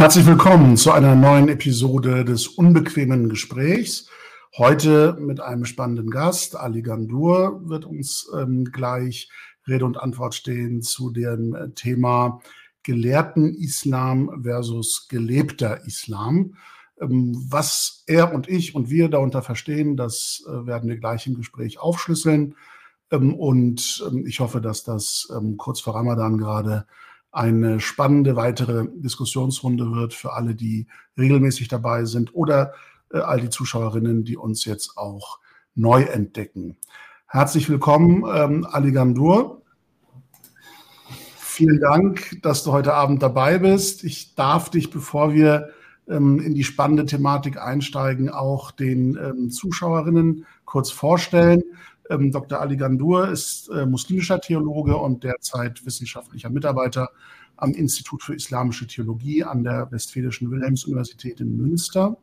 Herzlich willkommen zu einer neuen Episode des unbequemen Gesprächs. Heute mit einem spannenden Gast. Ali Gandur wird uns ähm, gleich Rede und Antwort stehen zu dem äh, Thema gelehrten Islam versus gelebter Islam. Ähm, was er und ich und wir darunter verstehen, das äh, werden wir gleich im Gespräch aufschlüsseln. Ähm, und ähm, ich hoffe, dass das ähm, kurz vor Ramadan gerade eine spannende weitere Diskussionsrunde wird für alle, die regelmäßig dabei sind oder äh, all die Zuschauerinnen, die uns jetzt auch neu entdecken. Herzlich willkommen, ähm, Ali Gandur. Vielen Dank, dass du heute Abend dabei bist. Ich darf dich, bevor wir ähm, in die spannende Thematik einsteigen, auch den ähm, Zuschauerinnen kurz vorstellen. Ähm, Dr. Ali Gandur ist äh, muslimischer Theologe und derzeit wissenschaftlicher Mitarbeiter am Institut für Islamische Theologie an der Westfälischen Wilhelms-Universität in Münster.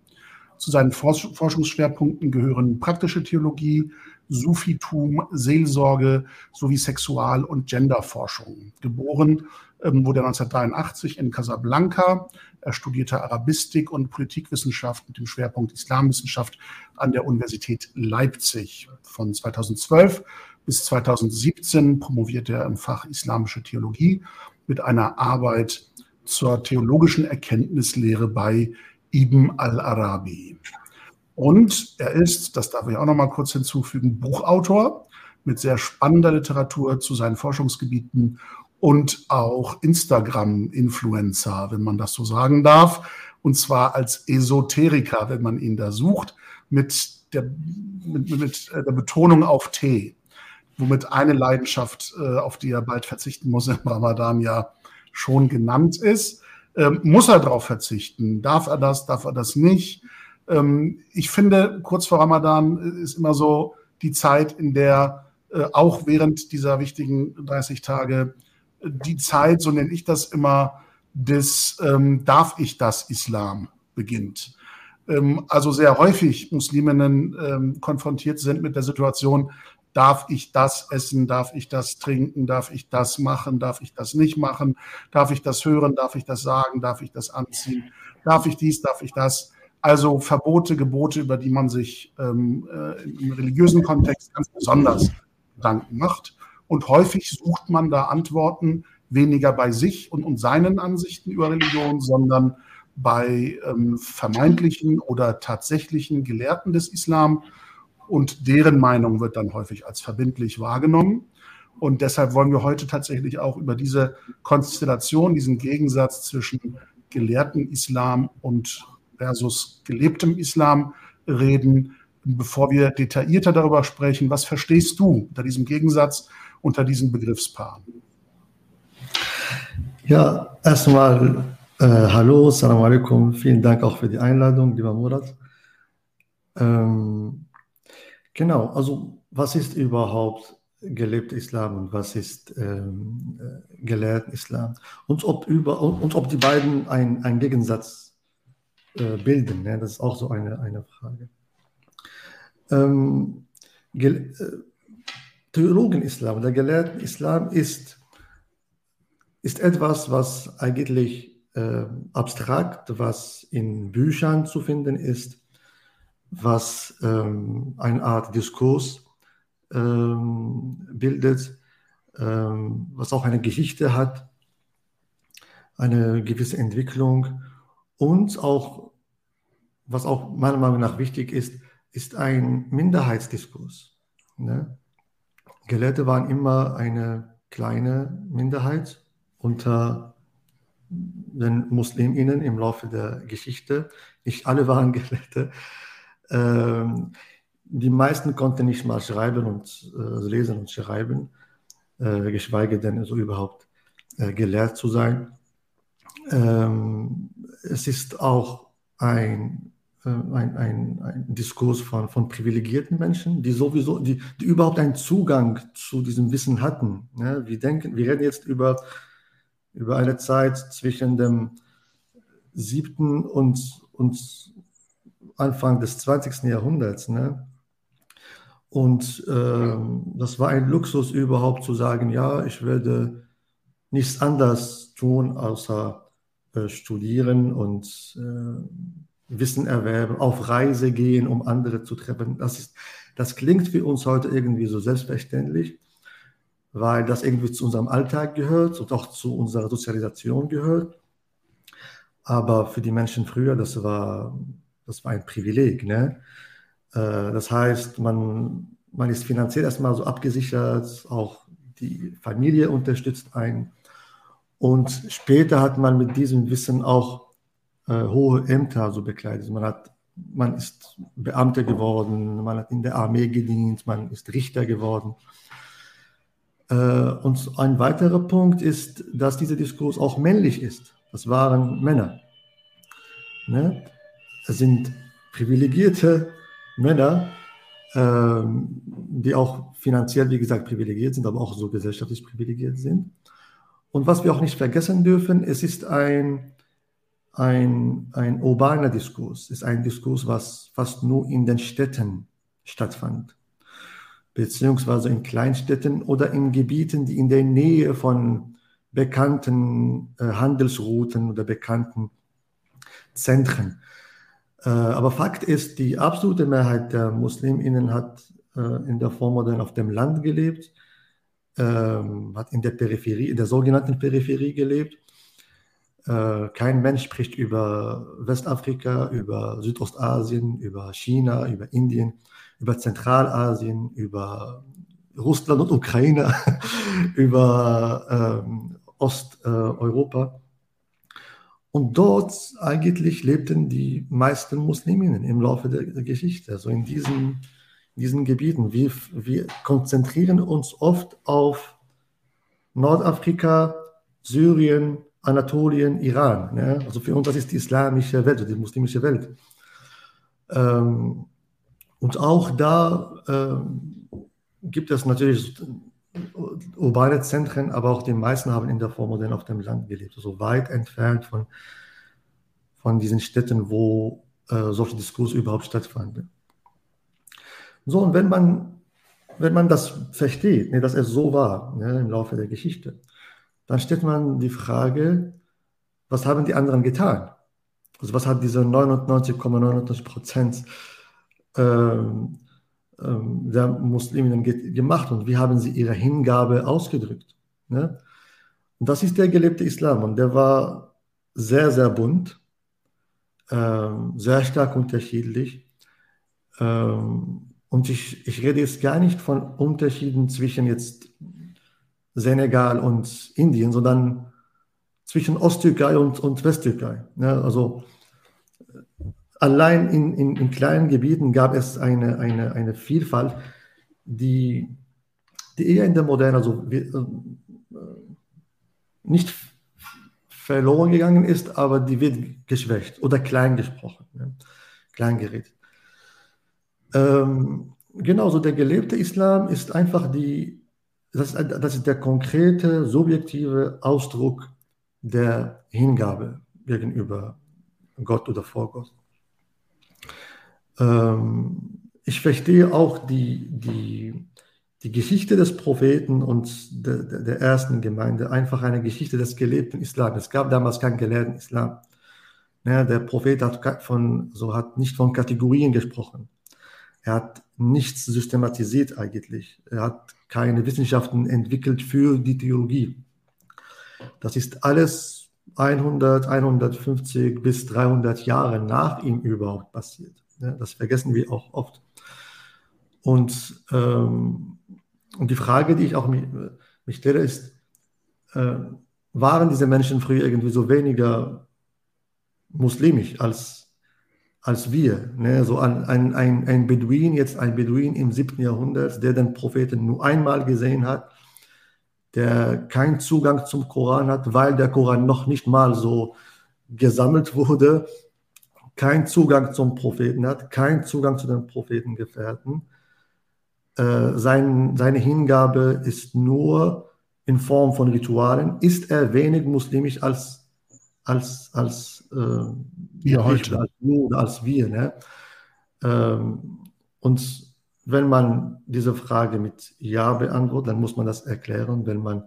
Zu seinen Forschungsschwerpunkten gehören praktische Theologie, Sufitum, Seelsorge sowie Sexual- und Genderforschung. Geboren wurde er 1983 in Casablanca. Er studierte Arabistik und Politikwissenschaft mit dem Schwerpunkt Islamwissenschaft an der Universität Leipzig. Von 2012 bis 2017 promovierte er im Fach Islamische Theologie mit einer Arbeit zur theologischen Erkenntnislehre bei Ibn al-Arabi. Und er ist, das darf ich auch noch mal kurz hinzufügen, Buchautor mit sehr spannender Literatur zu seinen Forschungsgebieten und auch Instagram-Influencer, wenn man das so sagen darf. Und zwar als Esoteriker, wenn man ihn da sucht, mit der, mit, mit der Betonung auf T, womit eine Leidenschaft, äh, auf die er bald verzichten muss im Ramadan, ja schon genannt ist. Ähm, muss er darauf verzichten? Darf er das? Darf er das nicht? Ähm, ich finde, kurz vor Ramadan ist immer so die Zeit, in der äh, auch während dieser wichtigen 30 Tage die Zeit, so nenne ich das immer, des ähm, Darf ich das Islam beginnt. Ähm, also sehr häufig Musliminnen ähm, konfrontiert sind mit der Situation, darf ich das essen, darf ich das trinken, darf ich das machen, darf ich das nicht machen, darf ich das hören, darf ich das sagen, darf ich das anziehen, darf ich dies, darf ich das. Also Verbote, Gebote, über die man sich ähm, äh, im religiösen Kontext ganz besonders Gedanken macht. Und häufig sucht man da Antworten weniger bei sich und, und seinen Ansichten über Religion, sondern bei ähm, vermeintlichen oder tatsächlichen Gelehrten des Islam. Und deren Meinung wird dann häufig als verbindlich wahrgenommen. Und deshalb wollen wir heute tatsächlich auch über diese Konstellation, diesen Gegensatz zwischen gelehrten Islam und versus gelebtem Islam reden. Bevor wir detaillierter darüber sprechen, was verstehst du unter diesem Gegensatz unter diesen Begriffspaaren? Ja, erstmal äh, hallo, salam alaikum, vielen Dank auch für die Einladung, lieber Murat. Ähm, genau, also was ist überhaupt gelebter Islam und was ist ähm, äh, gelehrt Islam? Und ob, über, und ob die beiden einen Gegensatz äh, bilden, ne? das ist auch so eine, eine Frage. Ähm, äh, Theologen-Islam, der gelehrten Islam ist, ist etwas, was eigentlich äh, abstrakt, was in Büchern zu finden ist, was ähm, eine Art Diskurs ähm, bildet, ähm, was auch eine Geschichte hat, eine gewisse Entwicklung und auch, was auch meiner Meinung nach wichtig ist, ist ein Minderheitsdiskurs. Ne? Gelehrte waren immer eine kleine Minderheit unter den Musliminnen im Laufe der Geschichte. Nicht alle waren Gelehrte. Ähm, die meisten konnten nicht mal schreiben und äh, lesen und schreiben, äh, geschweige denn so überhaupt äh, gelehrt zu sein. Ähm, es ist auch ein ein, ein, ein Diskurs von, von privilegierten Menschen, die sowieso, die, die überhaupt einen Zugang zu diesem Wissen hatten. Ja, wir denken, wir reden jetzt über, über eine Zeit zwischen dem siebten und, und Anfang des 20. Jahrhunderts. Ne? Und ähm, das war ein Luxus überhaupt zu sagen, ja, ich werde nichts anderes tun, außer äh, studieren und äh, Wissen erwerben, auf Reise gehen, um andere zu treffen. Das, ist, das klingt für uns heute irgendwie so selbstverständlich, weil das irgendwie zu unserem Alltag gehört und auch zu unserer Sozialisation gehört. Aber für die Menschen früher, das war, das war ein Privileg. Ne? Äh, das heißt, man, man ist finanziell erstmal so abgesichert, auch die Familie unterstützt einen. Und später hat man mit diesem Wissen auch äh, hohe Ämter so bekleidet. Man, hat, man ist Beamter geworden, man hat in der Armee gedient, man ist Richter geworden. Äh, und ein weiterer Punkt ist, dass dieser Diskurs auch männlich ist. Das waren Männer. Ne? Es sind privilegierte Männer, ähm, die auch finanziell, wie gesagt, privilegiert sind, aber auch so gesellschaftlich privilegiert sind. Und was wir auch nicht vergessen dürfen, es ist ein, ein, ein urbaner Diskurs, ist ein Diskurs, was fast nur in den Städten stattfand, beziehungsweise in Kleinstädten oder in Gebieten, die in der Nähe von bekannten äh, Handelsrouten oder bekannten Zentren äh, aber Fakt ist, die absolute Mehrheit der Musliminnen hat äh, in der Vormodern auf dem Land gelebt, ähm, hat in der Peripherie, in der sogenannten Peripherie gelebt. Äh, kein Mensch spricht über Westafrika, über Südostasien, über China, über Indien, über Zentralasien, über Russland und Ukraine, über ähm, Osteuropa. Und dort eigentlich lebten die meisten Musliminnen im Laufe der, der Geschichte, also in diesen, in diesen Gebieten. Wir, wir konzentrieren uns oft auf Nordafrika, Syrien, Anatolien, Iran. Ne? Also für uns, das ist die islamische Welt, die muslimische Welt. Ähm, und auch da ähm, gibt es natürlich urbane Zentren, aber auch die meisten haben in der Vormoderne auf dem Land gelebt, so also weit entfernt von, von diesen Städten, wo äh, solche Diskurse überhaupt stattfanden. So, und wenn man, wenn man das versteht, ne, dass es so war ne, im Laufe der Geschichte, dann stellt man die Frage, was haben die anderen getan? Also was hat diese 99,99 Prozent ähm, ähm, der Musliminnen gemacht und wie haben sie ihre Hingabe ausgedrückt. Ne? Und das ist der gelebte Islam und der war sehr, sehr bunt, ähm, sehr stark unterschiedlich. Und ich, ich rede jetzt gar nicht von Unterschieden zwischen jetzt Senegal und Indien, sondern zwischen Osttürkei und, und Westtürkei. Ne? Also allein in, in, in, kleinen Gebieten gab es eine, eine, eine Vielfalt, die, die eher in der Moderne also, äh, nicht verloren gegangen ist, aber die wird geschwächt oder klein gesprochen, ne? klein geredet. Ähm, genauso der gelebte Islam ist einfach die, das, das ist der konkrete, subjektive Ausdruck der Hingabe gegenüber Gott oder vor Gott. Ähm, ich verstehe auch die, die, die Geschichte des Propheten und der, der ersten Gemeinde, einfach eine Geschichte des gelebten Islam. Es gab damals keinen gelehrten Islam. Ja, der Prophet hat, von, so hat nicht von Kategorien gesprochen. Er hat nichts systematisiert eigentlich. Er hat keine Wissenschaften entwickelt für die Theologie. Das ist alles 100, 150 bis 300 Jahre nach ihm überhaupt passiert. Das vergessen wir auch oft. Und, ähm, und die Frage, die ich auch mich, mich stelle, ist, äh, waren diese Menschen früher irgendwie so weniger muslimisch als, als wir? Ne? So ein, ein, ein, Beduin, jetzt ein Beduin im 7. Jahrhundert, der den Propheten nur einmal gesehen hat, der keinen Zugang zum Koran hat, weil der Koran noch nicht mal so gesammelt wurde keinen Zugang zum Propheten hat, keinen Zugang zu den Prophetengefährten. Äh, sein, seine Hingabe ist nur in Form von Ritualen. Ist er wenig muslimisch als, als, als, äh, wir heute. als, nur, als wir? Ne? Ähm, und wenn man diese Frage mit Ja beantwortet, dann muss man das erklären. Wenn man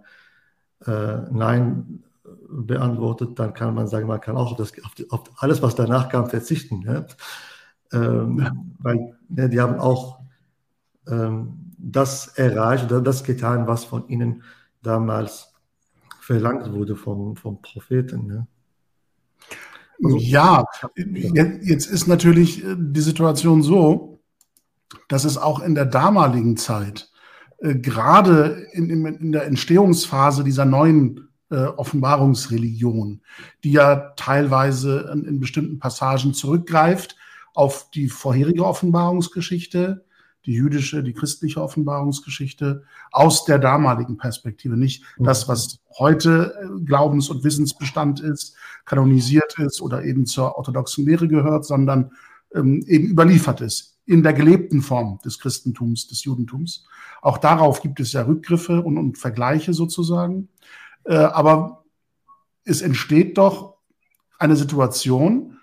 äh, Nein beantwortet, dann kann man sagen, man kann auch auf, das, auf, die, auf alles, was danach kam, verzichten. Ne? Ähm, ja. Weil ne, die haben auch ähm, das erreicht oder das getan, was von ihnen damals verlangt wurde vom, vom Propheten. Ne? Also, ja, jetzt ist natürlich äh, die Situation so, dass es auch in der damaligen Zeit, äh, gerade in, in, in, der Entstehungsphase dieser neuen äh, Offenbarungsreligion, die ja teilweise in, in bestimmten Passagen zurückgreift auf die vorherige Offenbarungsgeschichte, die jüdische, die christliche Offenbarungsgeschichte aus der damaligen Perspektive. Nicht mhm. das, was heute äh, Glaubens- und Wissensbestand ist, kanonisiert ist oder eben zur orthodoxen Lehre gehört, sondern ähm, eben überliefert ist in der gelebten Form des Christentums, des Judentums. Auch darauf gibt es ja Rückgriffe und, und Vergleiche sozusagen. Äh, aber es entsteht doch eine Situation,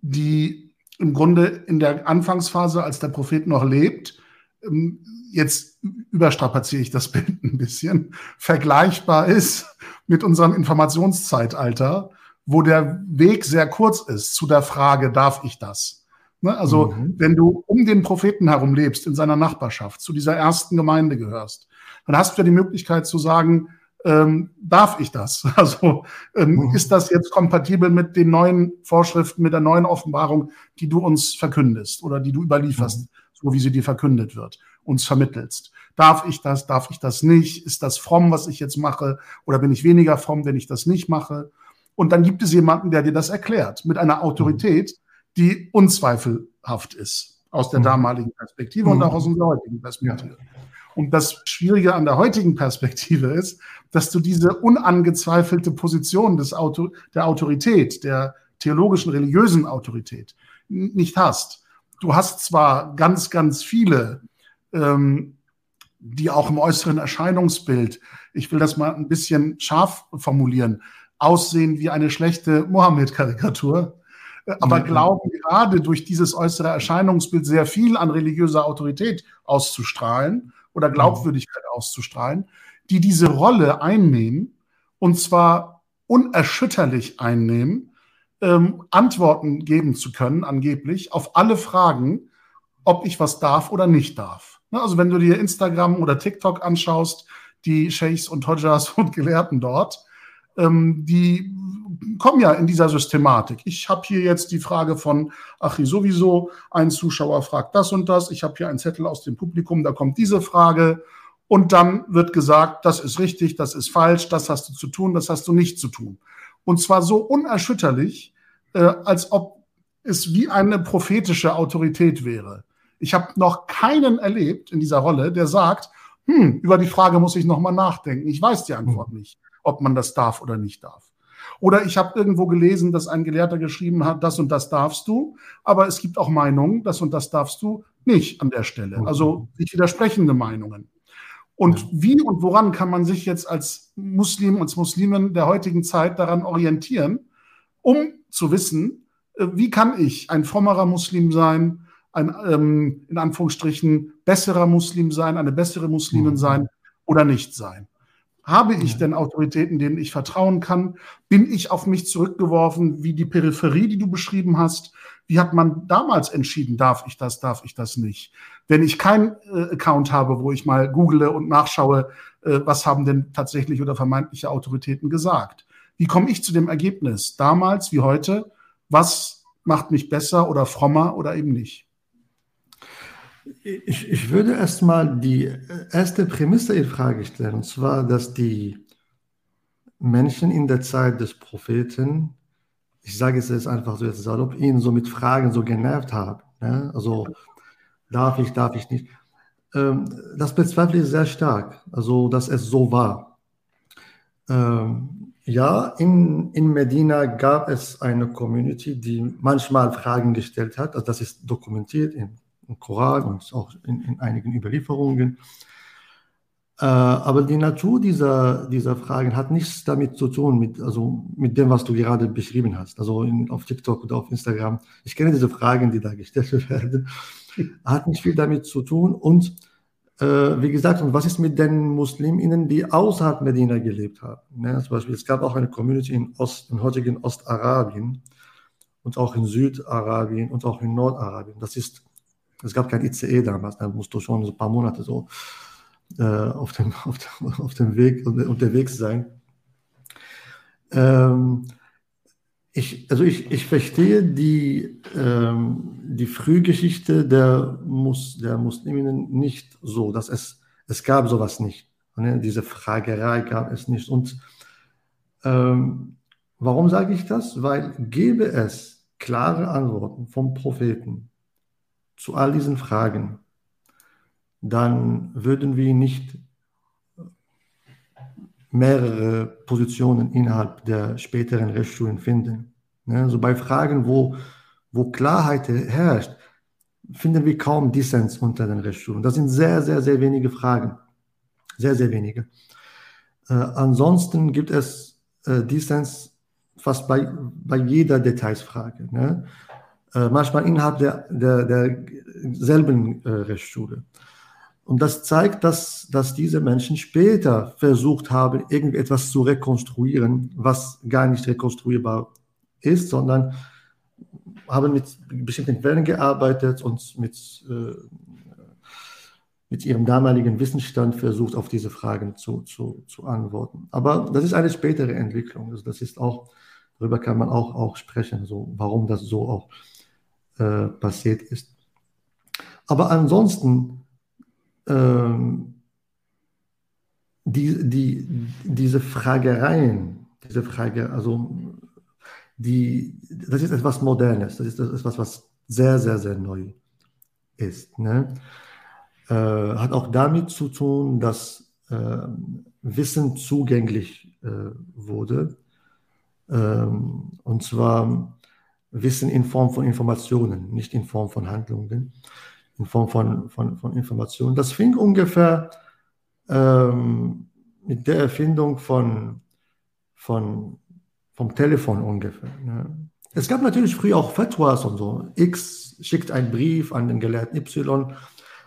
die im Grunde in der Anfangsphase, als der Prophet noch lebt, ähm, jetzt überstrapaziere ich das Bild ein bisschen, vergleichbar ist mit unserem Informationszeitalter, wo der Weg sehr kurz ist zu der Frage, darf ich das? Ne? Also, mhm. wenn du um den Propheten herum lebst, in seiner Nachbarschaft, zu dieser ersten Gemeinde gehörst, dann hast du ja die Möglichkeit zu sagen, ähm, darf ich das? Also ähm, mhm. ist das jetzt kompatibel mit den neuen Vorschriften, mit der neuen Offenbarung, die du uns verkündest oder die du überlieferst, mhm. so wie sie dir verkündet wird, uns vermittelst? Darf ich das? Darf ich das nicht? Ist das fromm, was ich jetzt mache? Oder bin ich weniger fromm, wenn ich das nicht mache? Und dann gibt es jemanden, der dir das erklärt, mit einer Autorität, die unzweifelhaft ist aus der mhm. damaligen Perspektive und mhm. auch aus unserer heutigen Perspektive. Ja. Und das Schwierige an der heutigen Perspektive ist, dass du diese unangezweifelte Position des Auto, der Autorität, der theologischen, religiösen Autorität nicht hast. Du hast zwar ganz, ganz viele, ähm, die auch im äußeren Erscheinungsbild, ich will das mal ein bisschen scharf formulieren, aussehen wie eine schlechte Mohammed-Karikatur, aber mhm. glauben gerade durch dieses äußere Erscheinungsbild sehr viel an religiöser Autorität auszustrahlen oder Glaubwürdigkeit auszustrahlen, die diese Rolle einnehmen und zwar unerschütterlich einnehmen, ähm, Antworten geben zu können, angeblich, auf alle Fragen, ob ich was darf oder nicht darf. Ne, also wenn du dir Instagram oder TikTok anschaust, die Sheikhs und Hodjas und Gelehrten dort, ähm, die kommen ja in dieser Systematik. Ich habe hier jetzt die Frage von Achi sowieso, ein Zuschauer fragt das und das, ich habe hier einen Zettel aus dem Publikum, da kommt diese Frage und dann wird gesagt, das ist richtig, das ist falsch, das hast du zu tun, das hast du nicht zu tun. Und zwar so unerschütterlich, äh, als ob es wie eine prophetische Autorität wäre. Ich habe noch keinen erlebt in dieser Rolle, der sagt, hm, über die Frage muss ich nochmal nachdenken. Ich weiß die Antwort hm. nicht, ob man das darf oder nicht darf. Oder ich habe irgendwo gelesen, dass ein Gelehrter geschrieben hat, das und das darfst du, aber es gibt auch Meinungen, das und das darfst du nicht an der Stelle. Also sich widersprechende Meinungen. Und wie und woran kann man sich jetzt als Muslim und Muslimen der heutigen Zeit daran orientieren, um zu wissen, äh, wie kann ich ein frommerer Muslim sein, ein ähm, in Anführungsstrichen besserer Muslim sein, eine bessere Muslimin mhm. sein oder nicht sein? Habe ich denn Autoritäten, denen ich vertrauen kann? Bin ich auf mich zurückgeworfen, wie die Peripherie, die du beschrieben hast? Wie hat man damals entschieden, darf ich das, darf ich das nicht? Wenn ich keinen äh, Account habe, wo ich mal google und nachschaue, äh, was haben denn tatsächlich oder vermeintliche Autoritäten gesagt? Wie komme ich zu dem Ergebnis, damals wie heute, was macht mich besser oder frommer oder eben nicht? Ich, ich würde erstmal die erste Prämisse in Frage stellen, und zwar, dass die Menschen in der Zeit des Propheten, ich sage es jetzt einfach so jetzt salopp, ihn so mit Fragen so genervt haben. Ne? Also darf ich, darf ich nicht. Ähm, das bezweifle ich sehr stark, also dass es so war. Ähm, ja, in, in Medina gab es eine Community, die manchmal Fragen gestellt hat. Also das ist dokumentiert in im Koran und auch in, in einigen Überlieferungen. Äh, aber die Natur dieser, dieser Fragen hat nichts damit zu tun, mit, also mit dem, was du gerade beschrieben hast. Also in, auf TikTok oder auf Instagram. Ich kenne diese Fragen, die da gestellt werden. Hat nicht viel damit zu tun. Und äh, wie gesagt, und was ist mit den Musliminnen, die außerhalb Medina gelebt haben? Ne? Zum Beispiel, es gab auch eine Community in, Ost, in heutigen Ostarabien und auch in Südarabien und auch in Nordarabien. Das ist, es gab kein ICE damals, da musst du schon so ein paar Monate so äh, auf, dem, auf, dem, auf dem Weg unterwegs sein. Ähm, ich, also ich, ich verstehe die, ähm, die Frühgeschichte der, Mus, der Musliminnen nicht so, dass es, es gab sowas nicht. Ne? Diese Fragerei gab es nicht. Und ähm, warum sage ich das? Weil gäbe es klare Antworten vom Propheten zu all diesen Fragen, dann würden wir nicht mehrere Positionen innerhalb der späteren Rechtsschulen finden. Also bei Fragen, wo, wo Klarheit herrscht, finden wir kaum Dissens unter den Rechtsschulen. Das sind sehr, sehr, sehr wenige Fragen. Sehr, sehr wenige. Äh, ansonsten gibt es äh, Dissens fast bei, bei jeder Detailsfrage. Ne? Äh, manchmal innerhalb der, der, derselben äh, Rechtsschule. Und das zeigt, dass, dass diese Menschen später versucht haben, irgendetwas zu rekonstruieren, was gar nicht rekonstruierbar ist, sondern haben mit bestimmten Quellen gearbeitet und mit, äh, mit ihrem damaligen Wissensstand versucht, auf diese Fragen zu, zu, zu antworten. Aber das ist eine spätere Entwicklung. Also das ist auch, darüber kann man auch, auch sprechen, so, warum das so auch äh, passiert ist. Aber ansonsten ähm, die, die, diese Fragereien, diese Frage, also die, das ist etwas Modernes, das ist etwas, was sehr, sehr, sehr neu ist. Ne? Äh, hat auch damit zu tun, dass äh, Wissen zugänglich äh, wurde. Ähm, und zwar Wissen in Form von Informationen, nicht in Form von Handlungen in Form von, von, von Informationen. Das fing ungefähr ähm, mit der Erfindung von, von, vom Telefon ungefähr. Ne? Es gab natürlich früher auch Fatwas und so. X schickt einen Brief an den Gelehrten Y.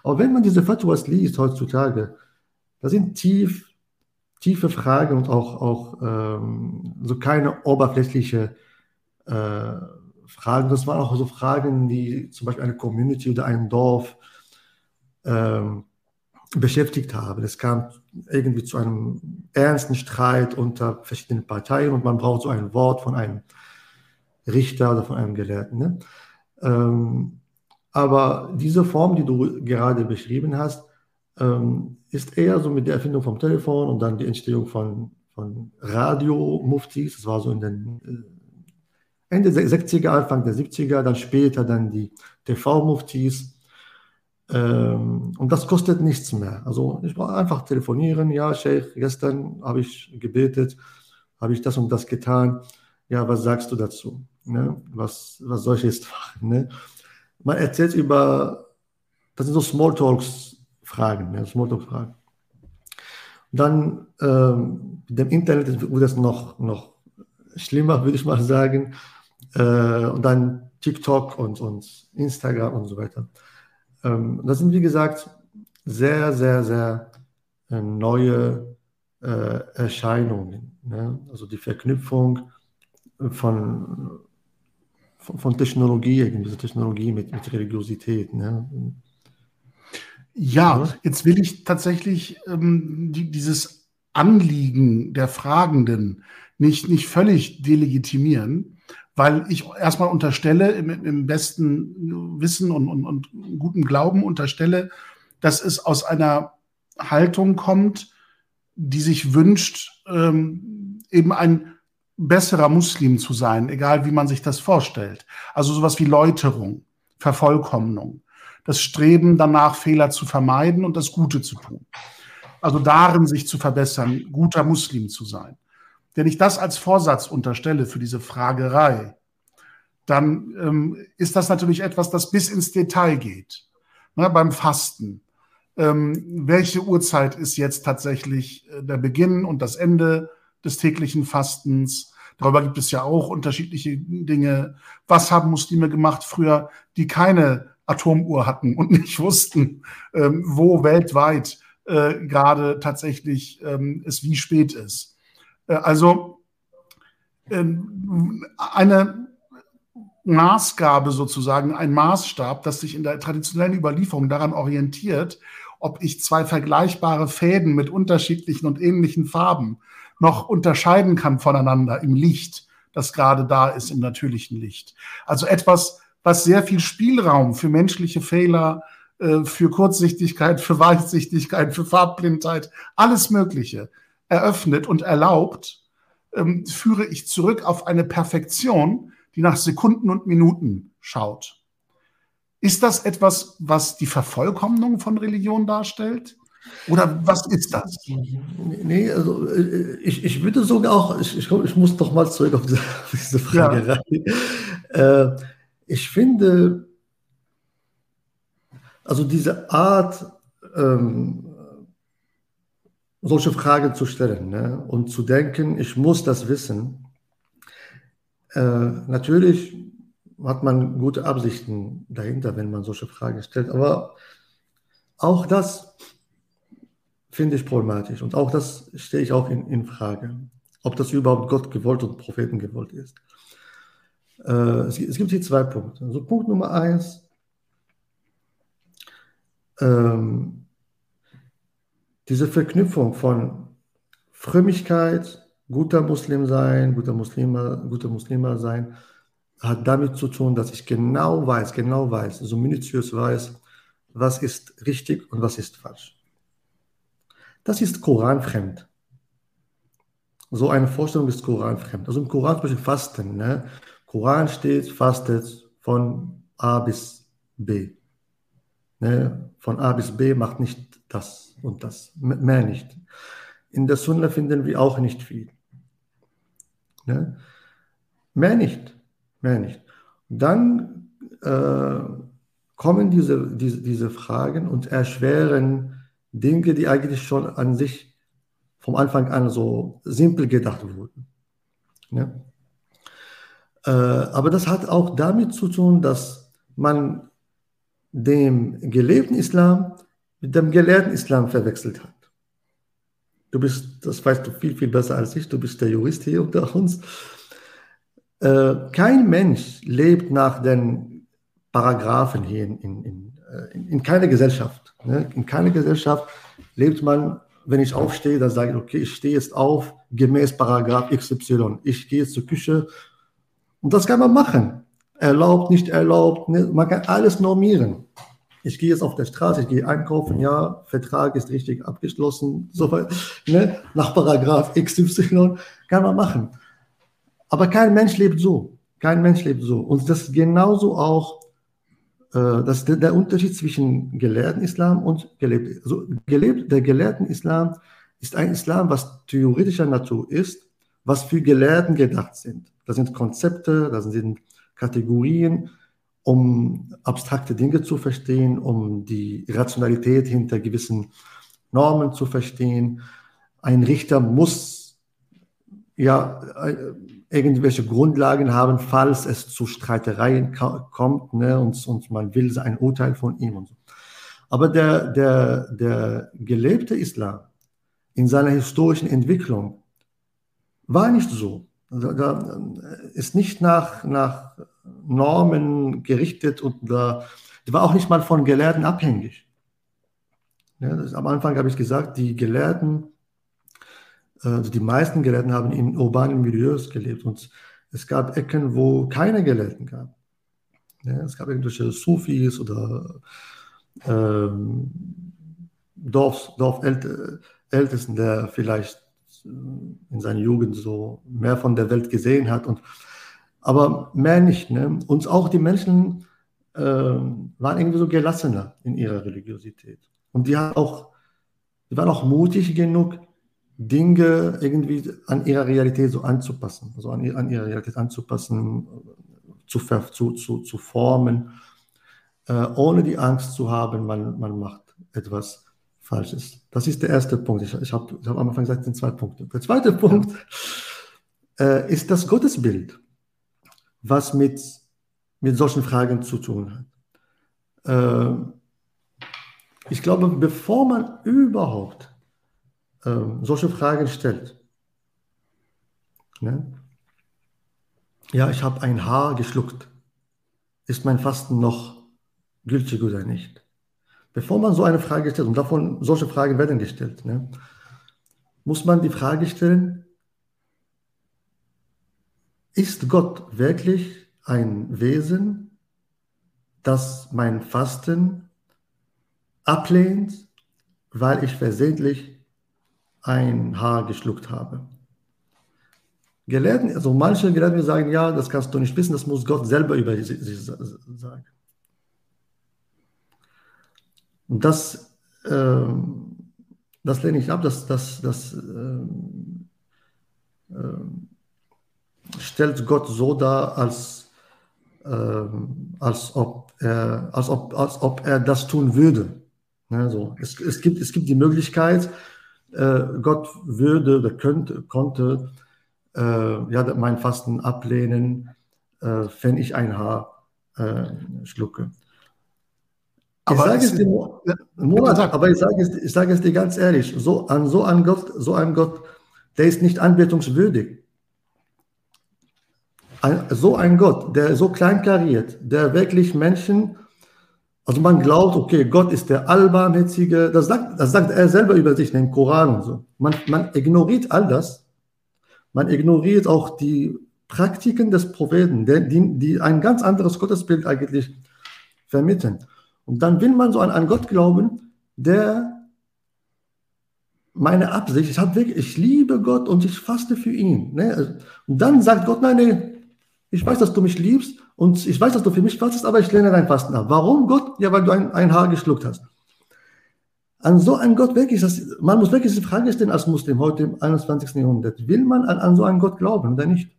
Aber wenn man diese Fatwas liest heutzutage, da sind tief, tiefe Fragen und auch, auch ähm, so keine oberflächliche äh, Fragen, das waren auch so Fragen, die zum Beispiel eine Community oder ein Dorf ähm, beschäftigt haben. Es kam irgendwie zu einem ernsten Streit unter verschiedenen Parteien und man braucht so ein Wort von einem Richter oder von einem Gelehrten. Ne? Ähm, aber diese Form, die du gerade beschrieben hast, ähm, ist eher so mit der Erfindung vom Telefon und dann die Entstehung von, von Radio-Muftis. Das war so in den äh, Ende der 60er, Anfang der 70er, dann später dann die TV-Muftis. Ähm, und das kostet nichts mehr. Also ich brauche einfach telefonieren. Ja, Sheikh, gestern habe ich gebetet, habe ich das und das getan. Ja, was sagst du dazu? Ne? Was, was soll ich jetzt machen? Ne? Man erzählt über, das sind so Smalltalks-Fragen, ne? Smalltalk-Fragen. Dann ähm, mit dem Internet wurde es noch, noch schlimmer, würde ich mal sagen äh, und dann TikTok und, und Instagram und so weiter. Ähm, das sind, wie gesagt, sehr, sehr, sehr äh, neue äh, Erscheinungen. Ne? Also die Verknüpfung von, von, von Technologie, diese Technologie mit, mit Religiosität. Ne? Ja, jetzt will ich tatsächlich ähm, die, dieses Anliegen der Fragenden nicht, nicht völlig delegitimieren, weil ich erstmal unterstelle, im, im besten Wissen und, und, und guten Glauben unterstelle, dass es aus einer Haltung kommt, die sich wünscht, ähm, eben ein besserer Muslim zu sein, egal wie man sich das vorstellt. Also sowas wie Läuterung, Vervollkommnung, das Streben danach, Fehler zu vermeiden und das Gute zu tun. Also darin sich zu verbessern, guter Muslim zu sein. Wenn ich das als Vorsatz unterstelle für diese Fragerei, dann ähm, ist das natürlich etwas, das bis ins Detail geht. Ne, beim Fasten. Ähm, welche Uhrzeit ist jetzt tatsächlich äh, der Beginn und das Ende des täglichen Fastens? Darüber gibt es ja auch unterschiedliche Dinge. Was haben Muslime gemacht früher, die keine Atomuhr hatten und nicht wussten, ähm, wo weltweit äh, gerade tatsächlich ähm, es wie spät ist. Äh, also ähm, eine Maßgabe sozusagen, ein Maßstab, das sich in der traditionellen Überlieferung daran orientiert, ob ich zwei vergleichbare Fäden mit unterschiedlichen und ähnlichen Farben noch unterscheiden kann voneinander im Licht, das gerade da ist im natürlichen Licht. Also etwas, was sehr viel Spielraum für menschliche Fehler, äh, für Kurzsichtigkeit, für Weitsichtigkeit, für Farbblindheit, alles Mögliche eröffnet und erlaubt, ähm, führe ich zurück auf eine Perfektion, die nach Sekunden und Minuten schaut. Ist das etwas, was die Vervollkommnung von Religion darstellt? Oder was ist das? Nee, also äh, ich, ich würde sogar auch, ich, ich, ich muss doch mal zurück auf diese, auf diese Frage ja. rein. Äh, ich finde, also diese Art, ähm, solche Fragen zu stellen ne, und zu denken, ich muss das wissen, äh, natürlich hat man gute Absichten dahinter, wenn man solche Fragen stellt. Aber auch das finde ich problematisch und auch das stelle ich auch in, in Frage, ob das überhaupt Gott gewollt und Propheten gewollt ist. Äh, es, es, gibt hier zwei Punkte. Also Punkt Nummer eins, ähm, diese Verknüpfung von Frömmigkeit, guter Muslim sein, guter Muslimer, guter Muslimer sein hat damit zu tun, dass ich genau weiß, genau weiß, so minutiös weiß, was ist richtig und was ist falsch. Das ist koranfremd. So eine Vorstellung ist koranfremd. Also im Koran zum Beispiel Fasten. Ne? Koran steht, fastet von A bis B. Ne? Von A bis B macht nicht das und das, mehr nicht. In der Sunna finden wir auch nicht viel. Ne? Mehr nicht mehr nicht. Dann äh, kommen diese, diese, diese Fragen und erschweren Dinge, die eigentlich schon an sich vom Anfang an so simpel gedacht wurden. Ja? Äh, aber das hat auch damit zu tun, dass man dem gelebten Islam mit dem gelehrten Islam verwechselt hat. Du bist, das weißt du viel, viel besser als ich, du bist der Jurist hier unter uns. Äh, kein Mensch lebt nach den Paragraphen hier in, in, in, äh, in keiner Gesellschaft. Ne? In keiner Gesellschaft lebt man, wenn ich aufstehe, dann sage ich, okay, ich stehe jetzt auf gemäß Paragraph XY. Ich gehe jetzt zur Küche und das kann man machen. Erlaubt, nicht erlaubt, ne? man kann alles normieren. Ich gehe jetzt auf der Straße, ich gehe einkaufen, ja, Vertrag ist richtig abgeschlossen, soweit, ne? nach Paragraph XY kann man machen. Aber kein Mensch lebt so. Kein Mensch lebt so. Und das ist genauso auch äh, das der, der, Unterschied zwischen gelehrten Islam und gelebt. Also gelebt, der gelehrten Islam ist ein Islam, was theoretischer Natur ist, was für Gelehrten gedacht sind. Das sind Konzepte, das sind Kategorien, um abstrakte Dinge zu verstehen, um die Rationalität hinter gewissen Normen zu verstehen. Ein Richter muss ja irgendwelche Grundlagen haben, falls es zu Streitereien kommt ne, und, und man will ein Urteil von ihm und so. Aber der, der, der gelebte Islam in seiner historischen Entwicklung war nicht so. Da, da ist nicht nach, nach Normen gerichtet und da war auch nicht mal von Gelehrten abhängig. Ja, das, am Anfang habe ich gesagt, die Gelehrten also die meisten Gelehrten haben in urbanen Milieus gelebt und es gab Ecken, wo keine Gelehrten gab. Ja, es gab irgendwelche Sufis oder ähm, Dorf, Dorfältesten, der vielleicht in seiner Jugend so mehr von der Welt gesehen hat. Und, aber mehr nicht. Ne? Und auch die Menschen äh, waren irgendwie so gelassener in ihrer Religiosität. Und die, hat auch, die waren auch mutig genug, Dinge irgendwie an ihrer Realität so anzupassen, also an, an ihre Realität anzupassen, zu, zu, zu, zu formen, äh, ohne die Angst zu haben, man, man macht etwas Falsches. Das ist der erste Punkt. Ich, ich habe ich hab am Anfang gesagt, es sind zwei Punkte. Der zweite Punkt äh, ist das Gottesbild, was mit, mit solchen Fragen zu tun hat. äh, ich glaube, bevor man überhaupt äh, solche Fragen stellt, ne? ja, ich habe ein Haar geschluckt, ist mein Fasten noch gültig oder nicht? Bevor man so eine Frage stellt, und davon solche Fragen werden gestellt, ne, muss man die Frage stellen, ist Gott wirklich ein Wesen, das mein Fasten ablehnt, weil ich versehentlich ein Haar geschluckt habe? Gelehrten, also manche Gelehrten sagen, ja, das kannst du nicht wissen, das muss Gott selber über sich sagen. Und das, äh, das lehne ich ab, das, das, das äh, äh, stellt Gott so dar, als, ähm, als, ob, er, als, ob, als ob er das tun würde. Ne, so. es, es, gibt, es gibt die Möglichkeit, äh, Gott würde oder könnte, konnte äh, ja, mein Fasten ablehnen, äh, wenn ich ein Haar äh, schlucke. Aber ich sage es dir, Monat, aber ich sage es, ich sage es dir ganz ehrlich, so an so einem Gott, so einem Gott, der ist nicht anbetungswürdig. Ein, so ein Gott, der so kleinkariert, der wirklich Menschen, also man glaubt, okay, Gott ist der Allbarmherzige, das sagt, das sagt er selber über sich in Koran und so. Man, man ignoriert all das, man ignoriert auch die Praktiken des Propheten, die, die ein ganz anderes Gottesbild eigentlich vermitteln. Und dann will man so an einen Gott glauben, der meine Absicht, ich habe wirklich, ich liebe Gott und ich faste für ihn. Ne? Und dann sagt Gott, nein, nee, ich weiß, dass du mich liebst und ich weiß, dass du für mich fastest, aber ich lehne dein Fasten ab. Warum Gott? Ja, weil du ein, ein Haar geschluckt hast. An so einen Gott wirklich, das, man muss wirklich die Frage stellen als Muslim heute im 21. Jahrhundert, will man an, an so einen Gott glauben oder nicht?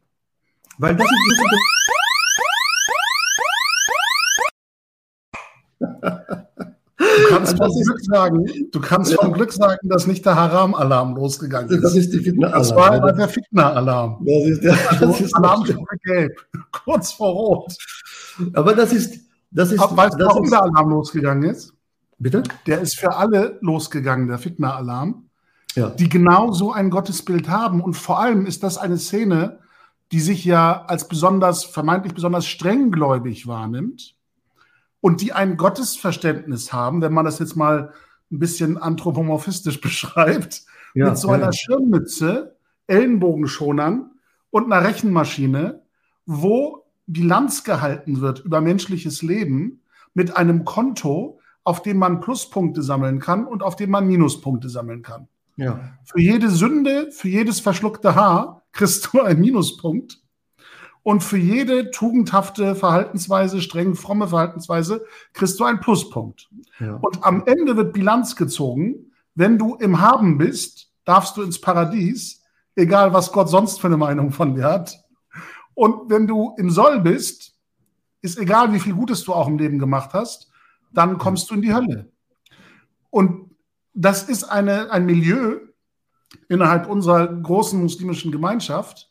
Weil das ist kannst vom Glück sagen, du kannst ja. vom Glück sagen, dass nicht der Haram-Alarm losgegangen ist. Das ist die Fitna-Alarm. Das war der Fitna-Alarm. Das ist der also Alarmstufe gelb, kurz vor rot. Aber das ist, das ist. Weißt du, warum ist, der Alarm losgegangen ist? Bitte? Der ist für alle losgegangen, der Fitna-Alarm, ja. die genau so ein Gottesbild haben. Und vor allem ist das eine Szene, die sich ja als besonders, vermeintlich besonders strenggläubig wahrnimmt und die ein Gottesverständnis haben, wenn man das jetzt mal ein bisschen anthropomorphistisch beschreibt, ja, mit so ja. einer Schirmmütze, Ellenbogenschonern und einer Rechenmaschine, wo Bilanz gehalten wird über menschliches Leben mit einem Konto, auf dem man Pluspunkte sammeln kann und auf dem man Minuspunkte sammeln kann. Ja. Für jede Sünde, für jedes verschluckte Haar kriegst du einen Minuspunkt. Und für jede tugendhafte Verhaltensweise, streng fromme Verhaltensweise, kriegst du einen Pluspunkt. Ja. Und am Ende wird Bilanz gezogen. Wenn du im Haben bist, darfst du ins Paradies, egal was Gott sonst für eine Meinung von dir hat. Und wenn du im Soll bist, ist egal, wie viel Gutes du auch im Leben gemacht hast, dann kommst du in die Hölle. Und das ist eine, ein Milieu innerhalb unserer großen muslimischen Gemeinschaft,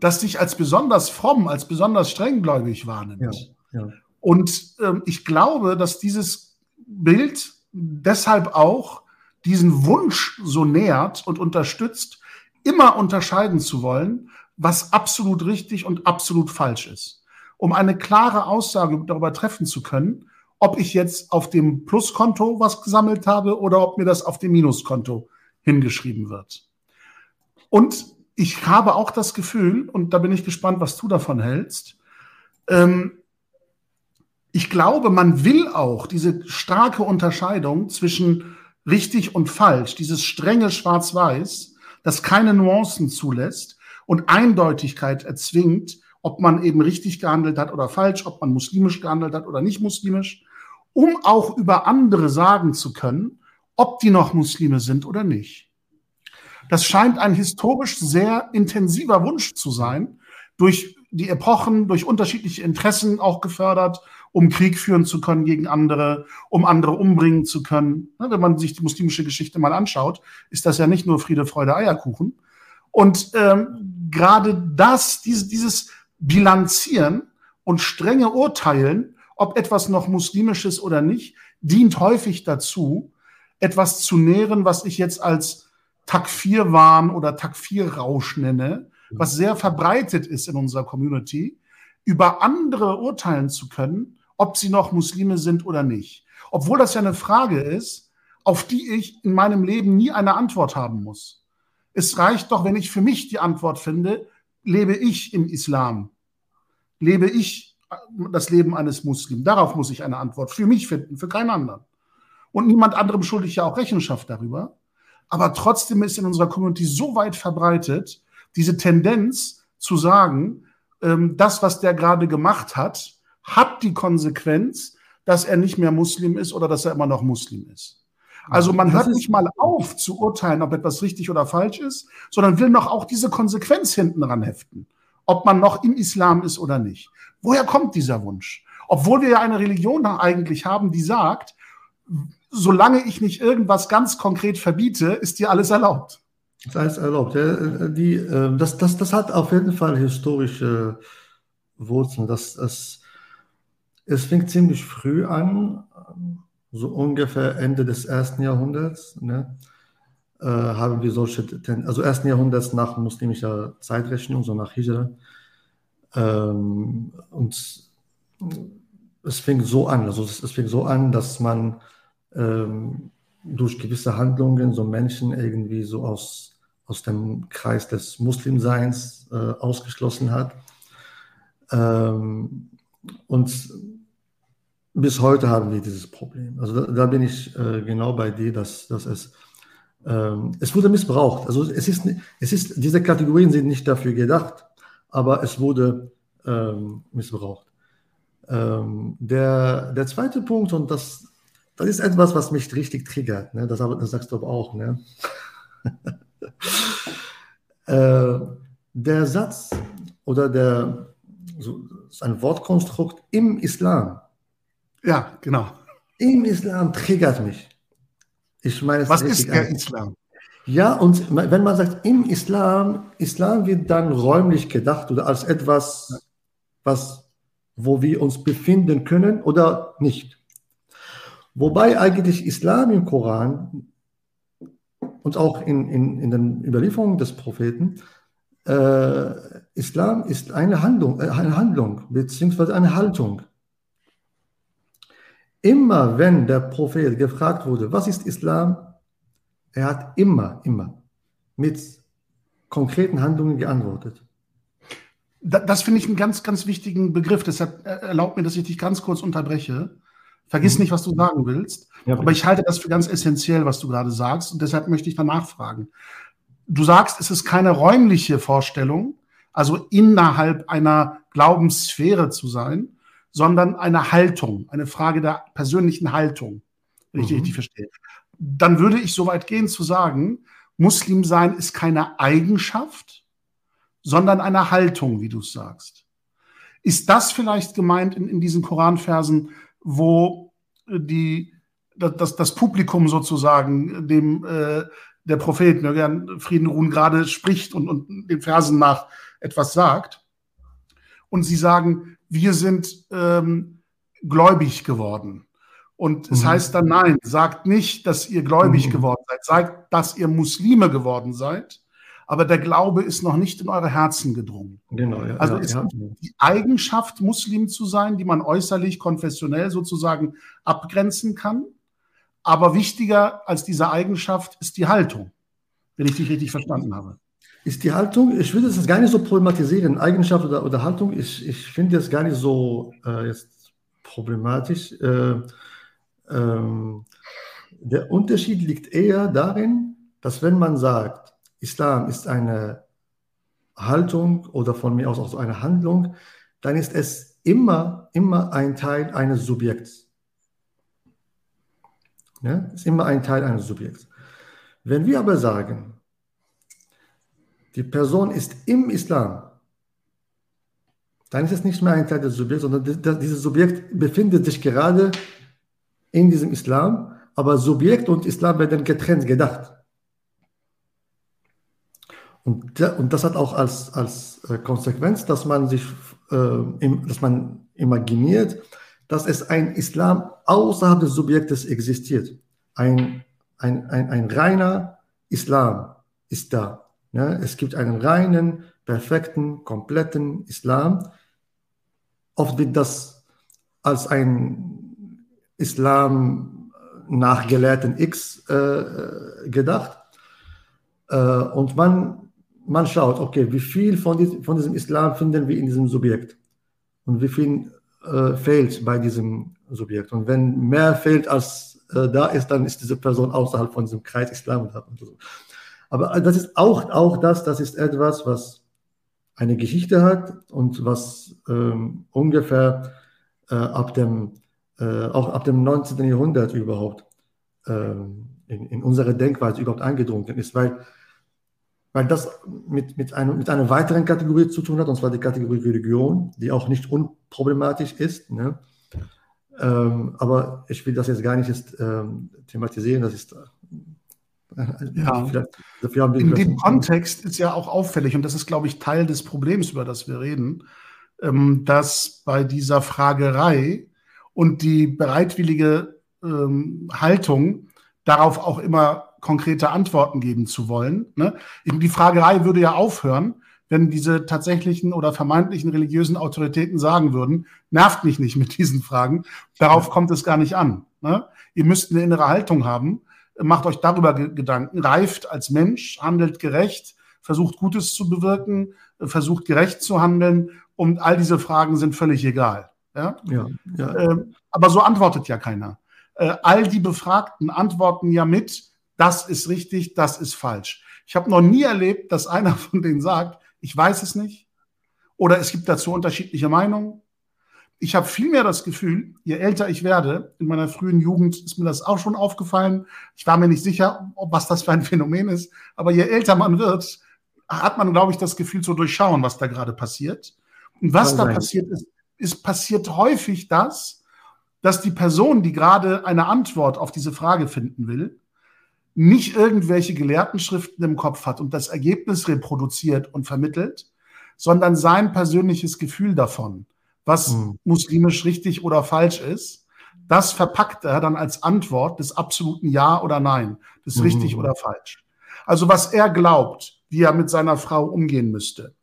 das sich als besonders fromm, als besonders strenggläubig wahrnimmt. Ja, ja. Und ähm, ich glaube, dass dieses Bild deshalb auch diesen Wunsch so nährt und unterstützt, immer unterscheiden zu wollen, was absolut richtig und absolut falsch ist. Um eine klare Aussage darüber treffen zu können, ob ich jetzt auf dem Pluskonto was gesammelt habe oder ob mir das auf dem Minuskonto hingeschrieben wird. Und ich habe auch das Gefühl, und da bin ich gespannt, was du davon hältst, ähm, ich glaube, man will auch diese starke Unterscheidung zwischen richtig und falsch, dieses strenge Schwarz-Weiß, das keine Nuancen zulässt und Eindeutigkeit erzwingt, ob man eben richtig gehandelt hat oder falsch, ob man muslimisch gehandelt hat oder nicht muslimisch, um auch über andere sagen zu können, ob die noch Muslime sind oder nicht. Das scheint ein historisch sehr intensiver Wunsch zu sein, durch die Epochen, durch unterschiedliche Interessen auch gefördert, um Krieg führen zu können gegen andere, um andere umbringen zu können. Ne, wenn man sich die muslimische Geschichte mal anschaut, ist das ja nicht nur Friede, Freude, Eierkuchen. Und ähm, gerade das, diese, dieses Bilanzieren und strenge Urteilen ob etwas noch muslimisch ist oder nicht, dient häufig dazu, etwas zu nähren, was ich jetzt als Takfir-Wahn oder Takfir-Rausch nenne, was sehr verbreitet ist in unserer Community, über andere urteilen zu können, ob sie noch Muslime sind oder nicht. Obwohl das ja eine Frage ist, auf die ich in meinem Leben nie eine Antwort haben muss. Es reicht doch, wenn ich für mich die Antwort finde, lebe ich im Islam? Lebe ich das Leben eines Muslims? Darauf muss ich eine Antwort für mich finden, für keinen anderen. Und niemand anderem schulde ich ja auch Rechenschaft darüber. Aber trotzdem ist in unserer Community so weit verbreitet, diese Tendenz zu sagen, ähm, das, was der gerade gemacht hat, hat die Konsequenz, dass er nicht mehr Muslim ist oder dass er immer noch Muslim ist. Also man hört nicht mal auf zu urteilen, ob etwas richtig oder falsch ist, sondern will noch auch diese Konsequenz hinten ran heften, ob man noch im Islam ist oder nicht. Woher kommt dieser Wunsch? Obwohl wir ja eine Religion eigentlich haben, die sagt, solange ich nicht irgendwas ganz konkret verbiete, ist dir alles erlaubt. Das heißt erlaubt. Ja, die, ähm, das, das, das hat auf jeden Fall historische Wurzeln. Das, das, es fing ziemlich früh an, so ungefähr Ende des ersten Jahrhunderts. Ne, äh, haben wir solche, also ersten Jahrhunderts nach muslimischer Zeitrechnung, so nach Hijra. Ähm, und es fing so an, also es fing so an, dass man ähm, durch gewisse Handlungen so Menschen irgendwie so aus, aus dem Kreis des Muslimseins äh, ausgeschlossen hat. Ähm, und bis heute haben wir dieses Problem. Also da, da bin ich äh, genau bei dir, dass, dass es, ähm, es wurde missbraucht. Also es ist, es ist, diese Kategorien sind nicht dafür gedacht, aber es wurde ähm, missbraucht. Ähm, der, der zweite Punkt, und das, das ist etwas, was mich richtig triggert. Ne? Das, das sagst du aber auch. Ne? äh, der Satz oder der, so, ein Wortkonstrukt im Islam. Ja, genau. Im Islam triggert mich. Ich meine, was ist der an. Islam? Ja, und wenn man sagt im Islam, Islam wird dann räumlich gedacht oder als etwas, was, wo wir uns befinden können oder nicht. Wobei eigentlich Islam im Koran und auch in, in, in den Überlieferungen des Propheten, äh, Islam ist eine Handlung, äh, eine Handlung beziehungsweise eine Haltung. Immer wenn der Prophet gefragt wurde, was ist Islam, er hat immer, immer mit konkreten Handlungen geantwortet. Das finde ich einen ganz, ganz wichtigen Begriff. Deshalb erlaubt mir, dass ich dich ganz kurz unterbreche. Vergiss mhm. nicht, was du sagen willst. Ja, aber ich halte das für ganz essentiell, was du gerade sagst. Und deshalb möchte ich danach fragen. Du sagst, es ist keine räumliche Vorstellung, also innerhalb einer Glaubenssphäre zu sein, sondern eine Haltung, eine Frage der persönlichen Haltung, wenn ich mhm. richtig verstehe. Dann würde ich so weit gehen zu sagen, Muslim sein ist keine Eigenschaft, sondern eine Haltung, wie du es sagst. Ist das vielleicht gemeint in, in diesen Koranversen, wo die, das, das Publikum sozusagen dem äh, der Prophet, gern Frieden ruhen, gerade spricht und, und den Versen nach etwas sagt. Und sie sagen, wir sind ähm, gläubig geworden. Und es mhm. heißt dann, nein, sagt nicht, dass ihr gläubig mhm. geworden seid, sagt, dass ihr Muslime geworden seid aber der Glaube ist noch nicht in eure Herzen gedrungen. Genau, ja, also ja, ist ja. die Eigenschaft, Muslim zu sein, die man äußerlich, konfessionell sozusagen abgrenzen kann. Aber wichtiger als diese Eigenschaft ist die Haltung, wenn ich dich richtig verstanden habe. Ist die Haltung, ich würde es gar nicht so problematisieren, Eigenschaft oder, oder Haltung, ich, ich finde es gar nicht so äh, jetzt problematisch. Äh, ähm, der Unterschied liegt eher darin, dass wenn man sagt, Islam ist eine Haltung oder von mir aus auch so eine Handlung, dann ist es immer, immer ein Teil eines Subjekts. Ja, ist immer ein Teil eines Subjekts. Wenn wir aber sagen, die Person ist im Islam, dann ist es nicht mehr ein Teil des Subjekts, sondern dieses Subjekt befindet sich gerade in diesem Islam, aber Subjekt und Islam werden getrennt gedacht. Und, und das hat auch als, als äh, Konsequenz, dass man sich, äh, im, dass man imaginiert, dass es ein Islam außerhalb des Subjektes existiert. Ein, ein, ein, ein reiner Islam ist da. Ne? Es gibt einen reinen, perfekten, kompletten Islam. Oft wird das als ein Islam nach Gelehrten X äh, gedacht. Äh, und man, man schaut, okay, wie viel von, die, von diesem Islam finden wir in diesem Subjekt und wie viel äh, fehlt bei diesem Subjekt. Und wenn mehr fehlt als äh, da ist, dann ist diese Person außerhalb von diesem Kreis Islam. So. Aber das ist auch, auch das, das ist etwas, was eine Geschichte hat und was ähm, ungefähr äh, ab dem, äh, auch ab dem 19. Jahrhundert überhaupt ähm, in, in unsere Denkweise überhaupt eingedrungen ist, weil, weil das mit, mit, einem, mit einer weiteren Kategorie zu tun hat, und zwar die Kategorie Religion, die auch nicht unproblematisch ist. Ne? Ähm, aber ich will das jetzt gar nicht jetzt, ähm, thematisieren, das ist ja. In dem Kontext ist ja auch auffällig, und das ist, glaube ich, Teil des Problems, über das wir reden, ähm, dass bei dieser Fragerei und die bereitwillige ähm, Haltung, darauf auch immer konkrete Antworten geben zu wollen. Ne? Die Fragerei würde ja aufhören, wenn diese tatsächlichen oder vermeintlichen religiösen Autoritäten sagen würden, nervt mich nicht mit diesen Fragen, darauf kommt es gar nicht an. Ne? Ihr müsst eine innere Haltung haben macht euch darüber Gedanken, reift als Mensch, handelt gerecht, versucht Gutes zu bewirken, versucht gerecht zu handeln und all diese Fragen sind völlig egal. Ja? Ja, ja. Ähm, aber so antwortet ja keiner. Äh, all die Befragten antworten ja mit, das ist richtig, das ist falsch. Ich habe noch nie erlebt, dass einer von denen sagt, ich weiß es nicht oder es gibt dazu unterschiedliche Meinungen ich habe vielmehr das Gefühl, je älter ich werde, in meiner frühen Jugend ist mir das auch schon aufgefallen. Ich war mir nicht sicher, ob was das für ein Phänomen ist, aber je älter man wird, hat man, glaube ich, das Gefühl zu durchschauen, was da gerade passiert. Und was Kann da passiert ist, ist passiert häufig das, dass die Person, die gerade eine Antwort auf diese Frage finden will, nicht irgendwelche Gelehrtenschriften im Kopf hat und das Ergebnis reproduziert und vermittelt, sondern sein persönliches Gefühl davon was mhm. muslimisch richtig oder falsch ist. Das verpackt er dann als Antwort des absoluten Ja oder Nein, des mhm. richtig oder falsch. Also was er glaubt, wie er mit seiner Frau umgehen müsste,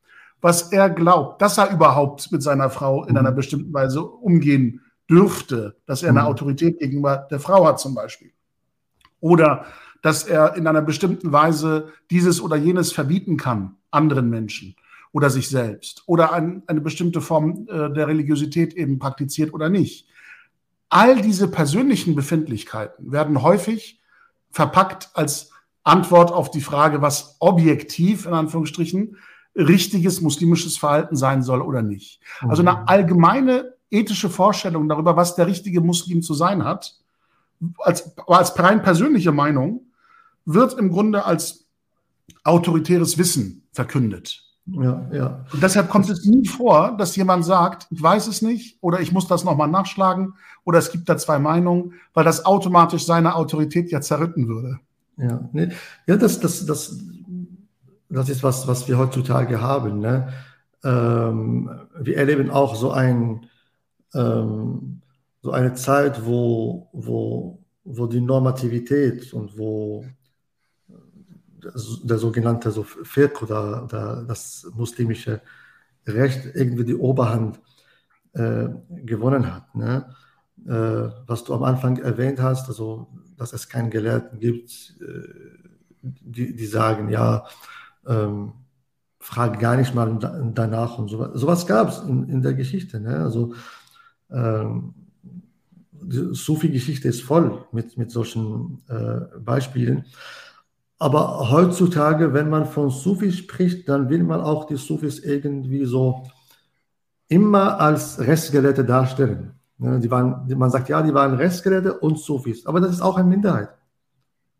was er glaubt, dass er überhaupt mit seiner Frau in mhm. einer bestimmten Weise umgehen dürfte, dass er eine mhm. Autorität gegenüber der Frau hat zum Beispiel. Oder dass er in einer bestimmten Weise dieses oder jenes verbieten kann anderen Menschen oder sich selbst oder ein, eine bestimmte Form äh, der Religiosität eben praktiziert oder nicht. All diese persönlichen Befindlichkeiten werden häufig verpackt als Antwort auf die Frage, was objektiv in Anführungsstrichen richtiges muslimisches Verhalten sein soll oder nicht. Also eine mhm. allgemeine ethische Vorstellung darüber, was der richtige Muslim zu sein hat, als, als rein persönliche Meinung, wird im Grunde als autoritäres Wissen verkündet. Ja, ja. Und deshalb kommt es nie vor, dass jemand sagt, ich weiß es nicht oder ich muss das nochmal nachschlagen oder es gibt da zwei Meinungen, weil das automatisch seine Autorität ja zerrütten würde. Ja, nee. ja das, das, das, das ist was, was wir heutzutage haben. Ne? Ähm, wir erleben auch so, ein, ähm, so eine Zeit, wo, wo, wo die Normativität und wo der sogenannte so Fiqh oder, oder, das muslimische Recht irgendwie die Oberhand äh, gewonnen hat. Ne? Äh, was du am Anfang erwähnt hast, also dass es keinen Gelehrten gibt, äh, die, die sagen, ja, ähm, frage gar nicht mal danach und so. Sowas gab es in, in, der Geschichte. Ne? Also ähm, die Sufi-Geschichte ist voll mit, mit solchen äh, Beispielen. Aber heutzutage, wenn man von Sufis spricht, dann will man auch die Sufis irgendwie so immer als Restgelehrte darstellen. Die waren, man sagt, ja, die waren Restgelehrte und Sufis, aber das ist auch eine Minderheit.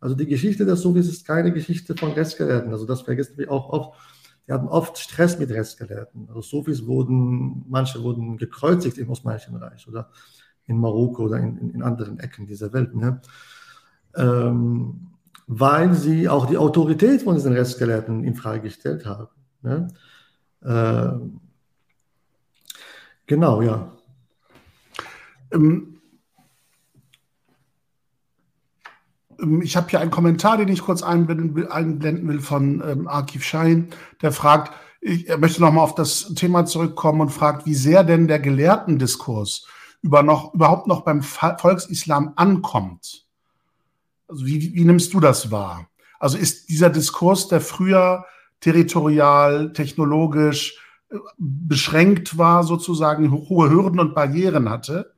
Also die Geschichte der Sufis ist keine Geschichte von Restgelehrten. Also das vergessen wir auch oft. Die hatten oft Stress mit Restgelehrten. Also Sufis wurden, manche wurden gekreuzigt im Osmanischen Reich oder in Marokko oder in, in anderen Ecken dieser Welt. Ne? Ähm, weil sie auch die Autorität von diesen Rechtsgelehrten in Frage gestellt haben. Ne? Äh, genau, ja. Ähm, ähm, ich habe hier einen Kommentar, den ich kurz einblenden will, von ähm, Akif Schein, der fragt, ich, möchte nochmal auf das Thema zurückkommen und fragt, wie sehr denn der Gelehrtendiskurs über noch, überhaupt noch beim Volksislam ankommt. Also wie, wie nimmst du das wahr? Also ist dieser Diskurs, der früher territorial, technologisch äh, beschränkt war, sozusagen hohe Hürden und Barrieren hatte,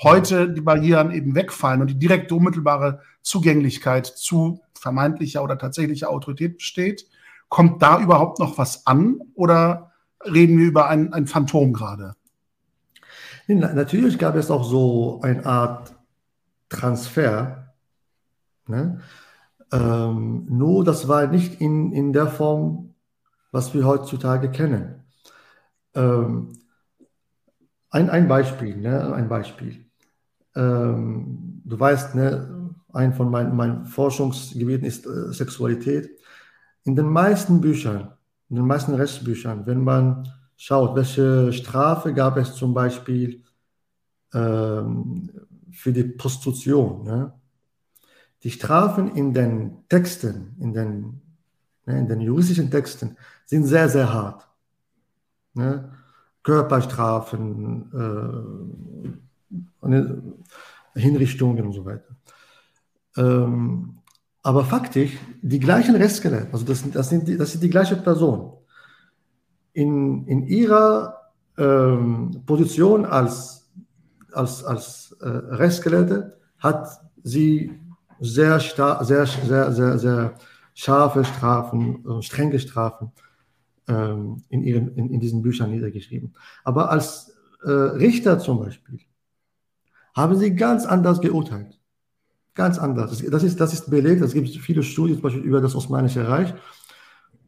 heute die Barrieren eben wegfallen und die direkte unmittelbare Zugänglichkeit zu vermeintlicher oder tatsächlicher Autorität besteht, kommt da überhaupt noch was an oder reden wir über ein, ein Phantom gerade? Natürlich gab es auch so eine Art Transfer. Ne? Ähm, nur das war nicht in, in der Form, was wir heutzutage kennen. Ähm, ein, ein Beispiel, ne? ein Beispiel. Ähm, du weißt, ne, ein von meinen, meinen Forschungsgebieten ist äh, Sexualität. In den meisten Büchern, in den meisten Rechtsbüchern, wenn man schaut, welche Strafe gab es zum Beispiel ähm, für die Prostitution. Ne? Die Strafen in den Texten, in den, ne, in den juristischen Texten sind sehr, sehr hart. Ne? Körperstrafen, äh, Hinrichtungen und so weiter. Ähm, aber faktisch, die gleichen Rechtsgelehrten, also das, das, sind die, das sind die gleiche Person, in, in ihrer ähm, Position als, als, als äh, Rechtsgelehrte hat sie sehr, sehr, sehr, sehr, sehr scharfe Strafen, äh, strenge Strafen ähm, in, ihren, in, in diesen Büchern niedergeschrieben. Aber als äh, Richter zum Beispiel haben sie ganz anders geurteilt. Ganz anders. Das ist, das ist belegt, es gibt viele Studien zum Beispiel über das Osmanische Reich,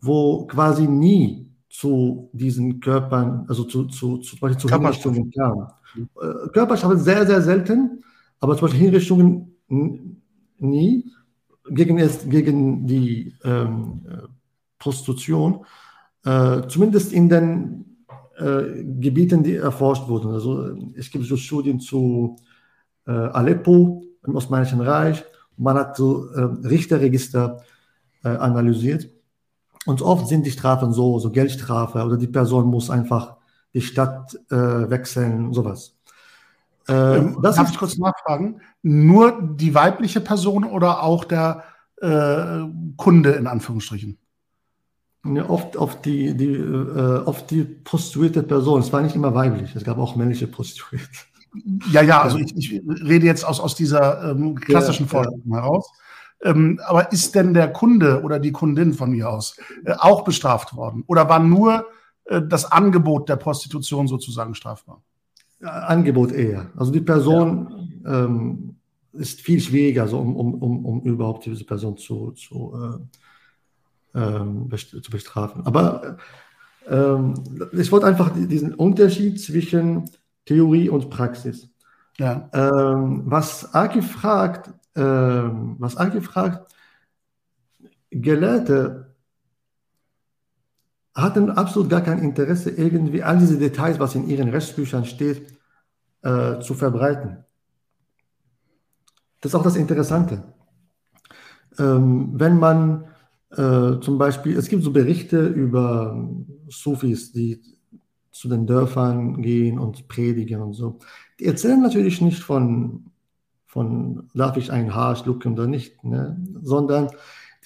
wo quasi nie zu diesen Körpern, also zu, zu, zu, zum Beispiel zu Hinrichtungen kam. Äh, Körperstrafen sehr, sehr selten, aber zum Beispiel Hinrichtungen nie gegen, gegen die ähm, Prostitution, äh, zumindest in den äh, Gebieten, die erforscht wurden. Also es gibt so Studien zu äh, Aleppo, im Osmanischen Reich. Man hat so äh, Richterregister äh, analysiert. Und oft sind die Strafen so, so Geldstrafe oder die Person muss einfach die Stadt äh, wechseln, sowas. Äh, ähm, das darf ich kurz nachfragen? Nur die weibliche Person oder auch der äh, Kunde in Anführungsstrichen? Ja, oft, oft, die, die, äh, oft die prostituierte Person. Es war nicht immer weiblich, es gab auch männliche Prostituierte. Ja, ja, also ich, ich rede jetzt aus, aus dieser ähm, klassischen ja, Vorstellung ja. heraus. Ähm, aber ist denn der Kunde oder die Kundin von mir aus äh, auch bestraft worden? Oder war nur äh, das Angebot der Prostitution sozusagen strafbar? Angebot eher. Also die Person ja. ähm, ist viel schwieriger, also um, um, um, um überhaupt diese Person zu, zu, äh, ähm, zu bestrafen. Aber äh, ich wollte einfach diesen Unterschied zwischen Theorie und Praxis. Ja. Ähm, was Aki fragt, ähm, was Aki fragt, Gelehrte hatten absolut gar kein Interesse, irgendwie all diese Details, was in ihren Rechtsbüchern steht, äh, zu verbreiten. Das ist auch das Interessante. Ähm, wenn man äh, zum Beispiel, es gibt so Berichte über Sufis, die zu den Dörfern gehen und predigen und so. Die erzählen natürlich nicht von, von darf ich ein Haar schlucken oder nicht, ne? sondern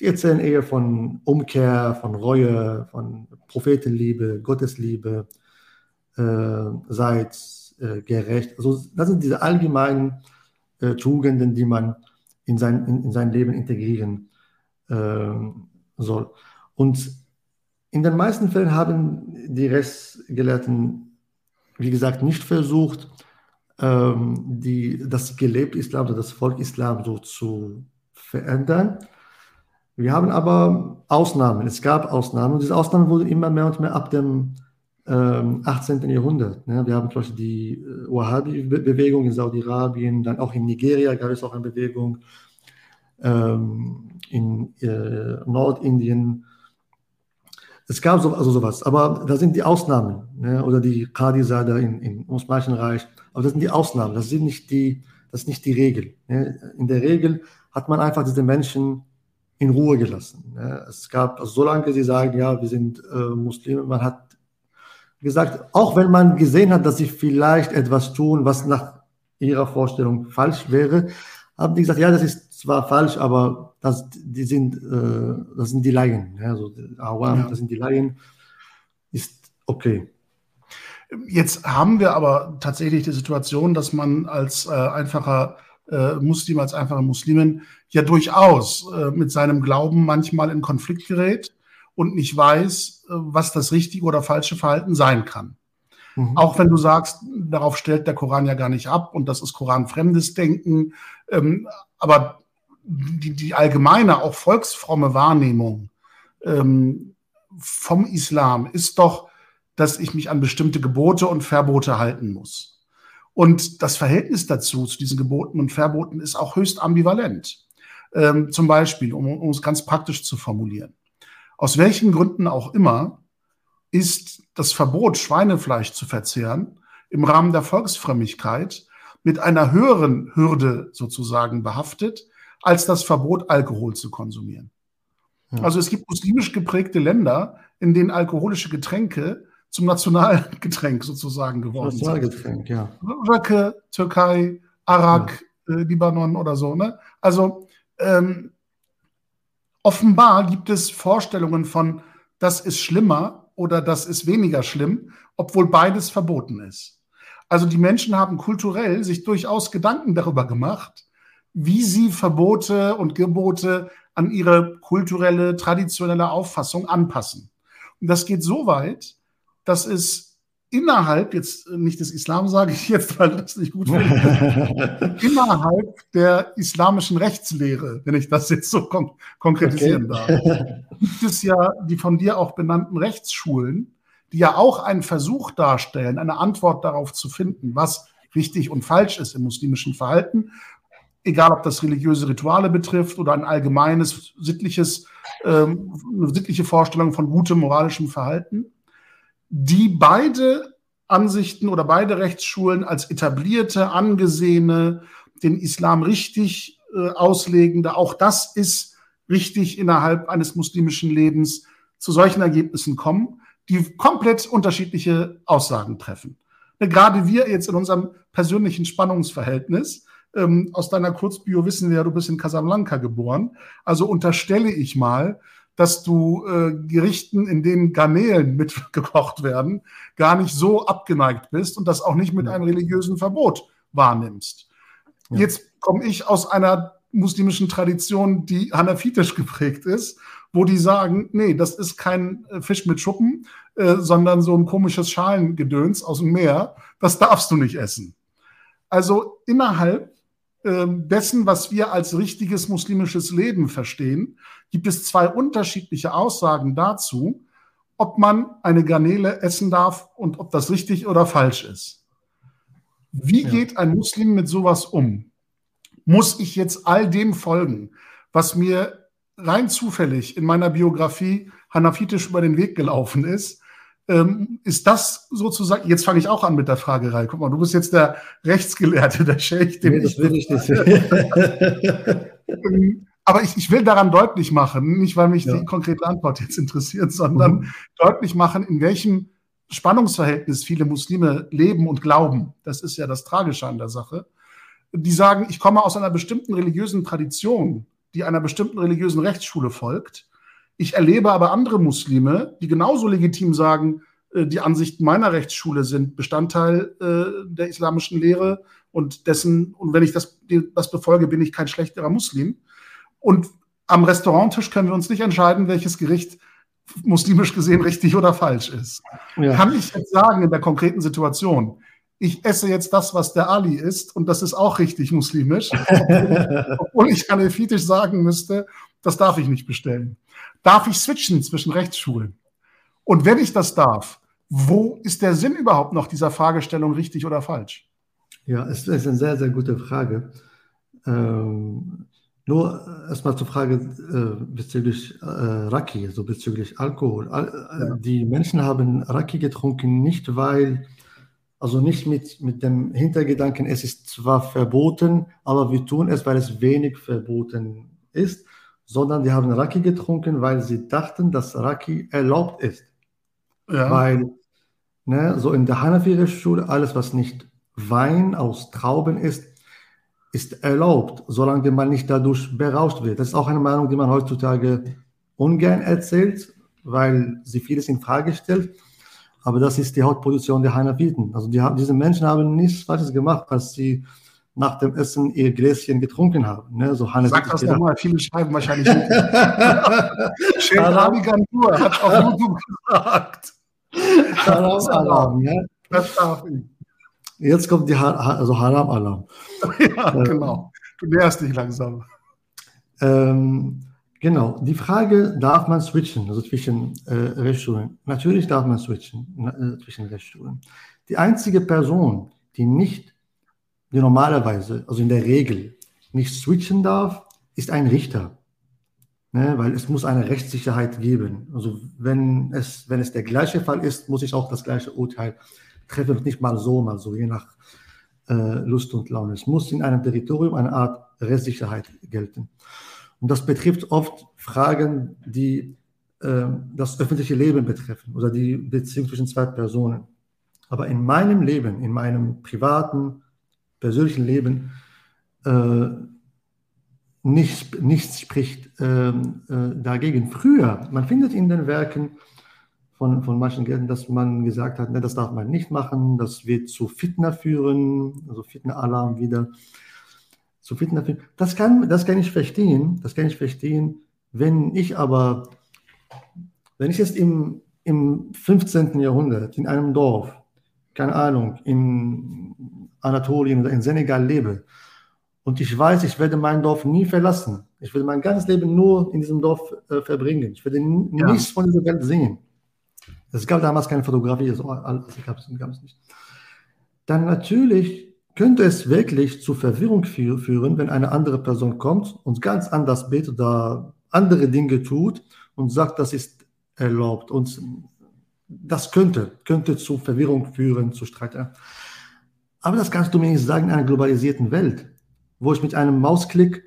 die erzählen eher von Umkehr, von Reue, von Prophetenliebe, Gottesliebe, äh, seid gerecht. Also das sind diese allgemeinen äh, Tugenden, die man in sein, in, in sein Leben integrieren äh, soll. Und in den meisten Fällen haben die Rechtsgelehrten, wie gesagt, nicht versucht, ähm, die, das gelebte Islam oder das Volk Islam so zu verändern. Wir haben aber Ausnahmen. Es gab Ausnahmen und diese Ausnahmen wurden immer mehr und mehr ab dem ähm, 18. Jahrhundert. Ne? Wir haben zum Beispiel die äh, Wahhabi-Bewegung in Saudi-Arabien, dann auch in Nigeria gab es auch eine Bewegung, ähm, in äh, Nordindien Es gab so, also sowas, aber da sind die Ausnahmen, ne? oder die Qadisa da in, in Osmanischen Reich, aber das sind die Ausnahmen, das sind nicht die, das ist nicht die Regel. Ne? In der Regel hat man einfach diese Menschen in Ruhe gelassen. Ne? Es gab, also solange sie sagen, ja, wir sind äh, Muslime, man hat gesagt, auch wenn man gesehen hat, dass sie vielleicht etwas tun, was nach ihrer Vorstellung falsch wäre, haben die gesagt, ja, das ist zwar falsch, aber das, die sind, äh, das sind die Laien. Ja, also Awam, ja. das sind die Laien, ist okay. Jetzt haben wir aber tatsächlich die Situation, dass man als äh, einfacher äh, Muslim, als einfacher Muslimin ja durchaus äh, mit seinem Glauben manchmal in Konflikt gerät und nicht weiß, äh, was das richtige oder falsche Verhalten sein kann. Mhm. Auch wenn du sagst, darauf stellt der Koran ja gar nicht ab und das ist koranfremdes Denken. Ähm, aber die, die, allgemeine, auch volksfromme Wahrnehmung ähm, vom Islam ist doch, dass ich mich an bestimmte Gebote und Verbote halten muss. Und das Verhältnis dazu, zu diesen Geboten und Verboten, ist auch höchst ambivalent. Ähm, zum Beispiel, um, um es ganz praktisch zu formulieren. Aus welchen Gründen auch immer ist das Verbot, Schweinefleisch zu verzehren, im Rahmen der Volksfrömmigkeit mit einer höheren Hürde sozusagen behaftet, als das Verbot, Alkohol zu konsumieren. Ja. Also es gibt muslimisch geprägte Länder, in denen alkoholische Getränke zum Nationalgetränk sozusagen geworden Nationalgetränk, sind. Nationalgetränk, ja. Röcke, Türkei, Arak, ja. äh, Libanon oder so. Ne? Also ähm, offenbar gibt es Vorstellungen von, das ist schlimmer oder das ist weniger schlimm, obwohl beides verboten ist. Also die Menschen haben kulturell sich durchaus Gedanken darüber gemacht, wie sie Verbote und Gebote an ihre kulturelle, traditionelle Auffassung anpassen. Und das geht so weit, dass es innerhalb, jetzt nicht des Islam sage ich jetzt, weil das nicht gut finde, innerhalb der islamischen Rechtslehre, wenn ich das jetzt so kon konkretisieren okay. darf, gibt es ja die von dir auch benannten Rechtsschulen, die ja auch einen Versuch darstellen, eine Antwort darauf zu finden, was richtig und falsch ist im muslimischen Verhalten, egal ob das religiöse Rituale betrifft oder ein allgemeines sittliches, ähm, eine sittliche Vorstellung von gutem moralischem Verhalten die beide Ansichten oder beide Rechtsschulen als etablierte, angesehene, den Islam richtig äh, auslegende, auch das ist richtig innerhalb eines muslimischen Lebens, zu solchen Ergebnissen kommen, die komplett unterschiedliche Aussagen treffen. Ne, gerade wir jetzt in unserem persönlichen Spannungsverhältnis, ähm, aus deiner Kurzbio wissen wir ja, du bist in Casablanca geboren, also unterstelle ich mal, dass du äh, Gerichten, in denen Garnelen mitgekocht werden, gar nicht so abgeneigt bist und das auch nicht mit einem religiösen Verbot wahrnimmst. Ja. Jetzt komme ich aus einer muslimischen Tradition, die hanafitisch geprägt ist, wo die sagen, nee, das ist kein äh, Fisch mit Schuppen, äh, sondern so ein komisches Schalengedöns aus dem Meer, das darfst du nicht essen. Also innerhalb dessen, was wir als richtiges muslimisches Leben verstehen, gibt es zwei unterschiedliche Aussagen dazu, ob man eine Garnele essen darf und ob das richtig oder falsch ist. Wie ja. geht ein Muslim mit sowas um? Muss ich jetzt all dem folgen, was mir rein zufällig in meiner Biografie hanafitisch über den Weg gelaufen ist? Ähm, ist das sozusagen, jetzt fange ich auch an mit der Fragerei. Guck mal, du bist jetzt der Rechtsgelehrte, der Scheich, den nee, das will ich nicht. Ähm, aber ich, ich will daran deutlich machen, nicht weil mich ja. die konkrete Antwort jetzt interessiert, sondern mhm. deutlich machen, in welchem Spannungsverhältnis viele Muslime leben und glauben. Das ist ja das Tragische an der Sache. Die sagen, ich komme aus einer bestimmten religiösen Tradition, die einer bestimmten religiösen Rechtsschule folgt. Ich erlebe aber andere Muslime, die genauso legitim sagen, äh, die Ansichten meiner Rechtsschule sind Bestandteil äh, der islamischen Lehre und dessen, und wenn ich das, das befolge, bin ich kein schlechterer Muslim. Und am Restauranttisch können wir uns nicht entscheiden, welches Gericht muslimisch gesehen richtig oder falsch ist. Ja. Kann ich jetzt sagen in der konkreten Situation, ich esse jetzt das, was der Ali isst, und das ist auch richtig muslimisch, obwohl, ich hanefitisch sagen müsste, das darf ich nicht bestellen. Darf ich switchen zwischen Rechtsschulen? Und wenn ich das darf, wo ist der Sinn überhaupt noch dieser Fragestellung richtig oder falsch? Ja, es ist eine sehr, sehr gute Frage. Ähm, Nur äh, erstmal zur Frage äh, bezüglich äh, Raki, also bezüglich Alkohol. Al ja. Die Menschen haben Raki getrunken, nicht weil, also nicht mit, mit dem Hintergedanken, es ist zwar verboten, aber wir tun es, weil es wenig verboten ist, sondern die haben Raki getrunken, weil sie dachten, dass Raki erlaubt ist. Ja. Weil ne, so in der Hanafi-Schule alles, was nicht Wein aus Trauben ist, ist erlaubt, solange man nicht dadurch berauscht wird. Das ist auch eine Meinung, die man heutzutage ungern erzählt, weil sie vieles in Frage stellt. Aber das ist die Hauptposition der Hanafiten. Also die, diese Menschen haben nichts Falsches gemacht, als sie nach dem Essen ihr Gläschen getrunken haben. Ne? So Sag das nochmal, viele schreiben wahrscheinlich nicht. Shane Gandur hat auf YouTube gesagt. Haram Alarm, ja. Das darf ich. Jetzt kommt die also Haram-Alarm. ja, ähm, genau. Du näherst dich langsam. Ähm, genau. Die Frage, darf man switchen, also zwischen äh, Rechtsschulen? Natürlich darf man switchen äh, zwischen Rechtsschulen. Die einzige Person, die nicht, die normalerweise, also in der Regel, nicht switchen darf, ist ein Richter. Ne, weil es muss eine Rechtssicherheit geben. Also wenn es, wenn es der gleiche Fall ist, muss ich auch das gleiche Urteil treffen, nicht mal so, mal so, je nach äh, Lust und Laune. Es muss in einem Territorium eine Art Restsicherheit gelten. Und das betrifft oft Fragen, die äh, das öffentliche Leben betreffen oder die Beziehung zwischen zwei Personen. Aber in meinem Leben, in meinem privaten, persönlichen Leben, äh, nichts, nichts spricht ähm, äh, dagegen. Früher, man findet in den Werken von, von manchen Gärten, dass man gesagt hat, ne, das darf man nicht machen, das wird zu Fitner führen, also Fitner-Alarm wieder zu Fitner führen. Das kann, das kann ich verstehen, das kann ich verstehen, wenn ich aber, wenn ich jetzt im, im 15. Jahrhundert in einem Dorf, keine Ahnung, in Anatolien oder in Senegal lebe und ich weiß, ich werde mein Dorf nie verlassen, ich werde mein ganzes Leben nur in diesem Dorf äh, verbringen, ich werde ja. nichts von dieser Welt sehen, es gab damals keine Fotografie, das gab es nicht. Dann natürlich könnte es wirklich zu Verwirrung führen, wenn eine andere Person kommt und ganz anders betet oder andere Dinge tut und sagt, das ist erlaubt. Und das könnte, könnte zu Verwirrung führen, zu Streit. Aber das kannst du mir nicht sagen in einer globalisierten Welt, wo ich mit einem Mausklick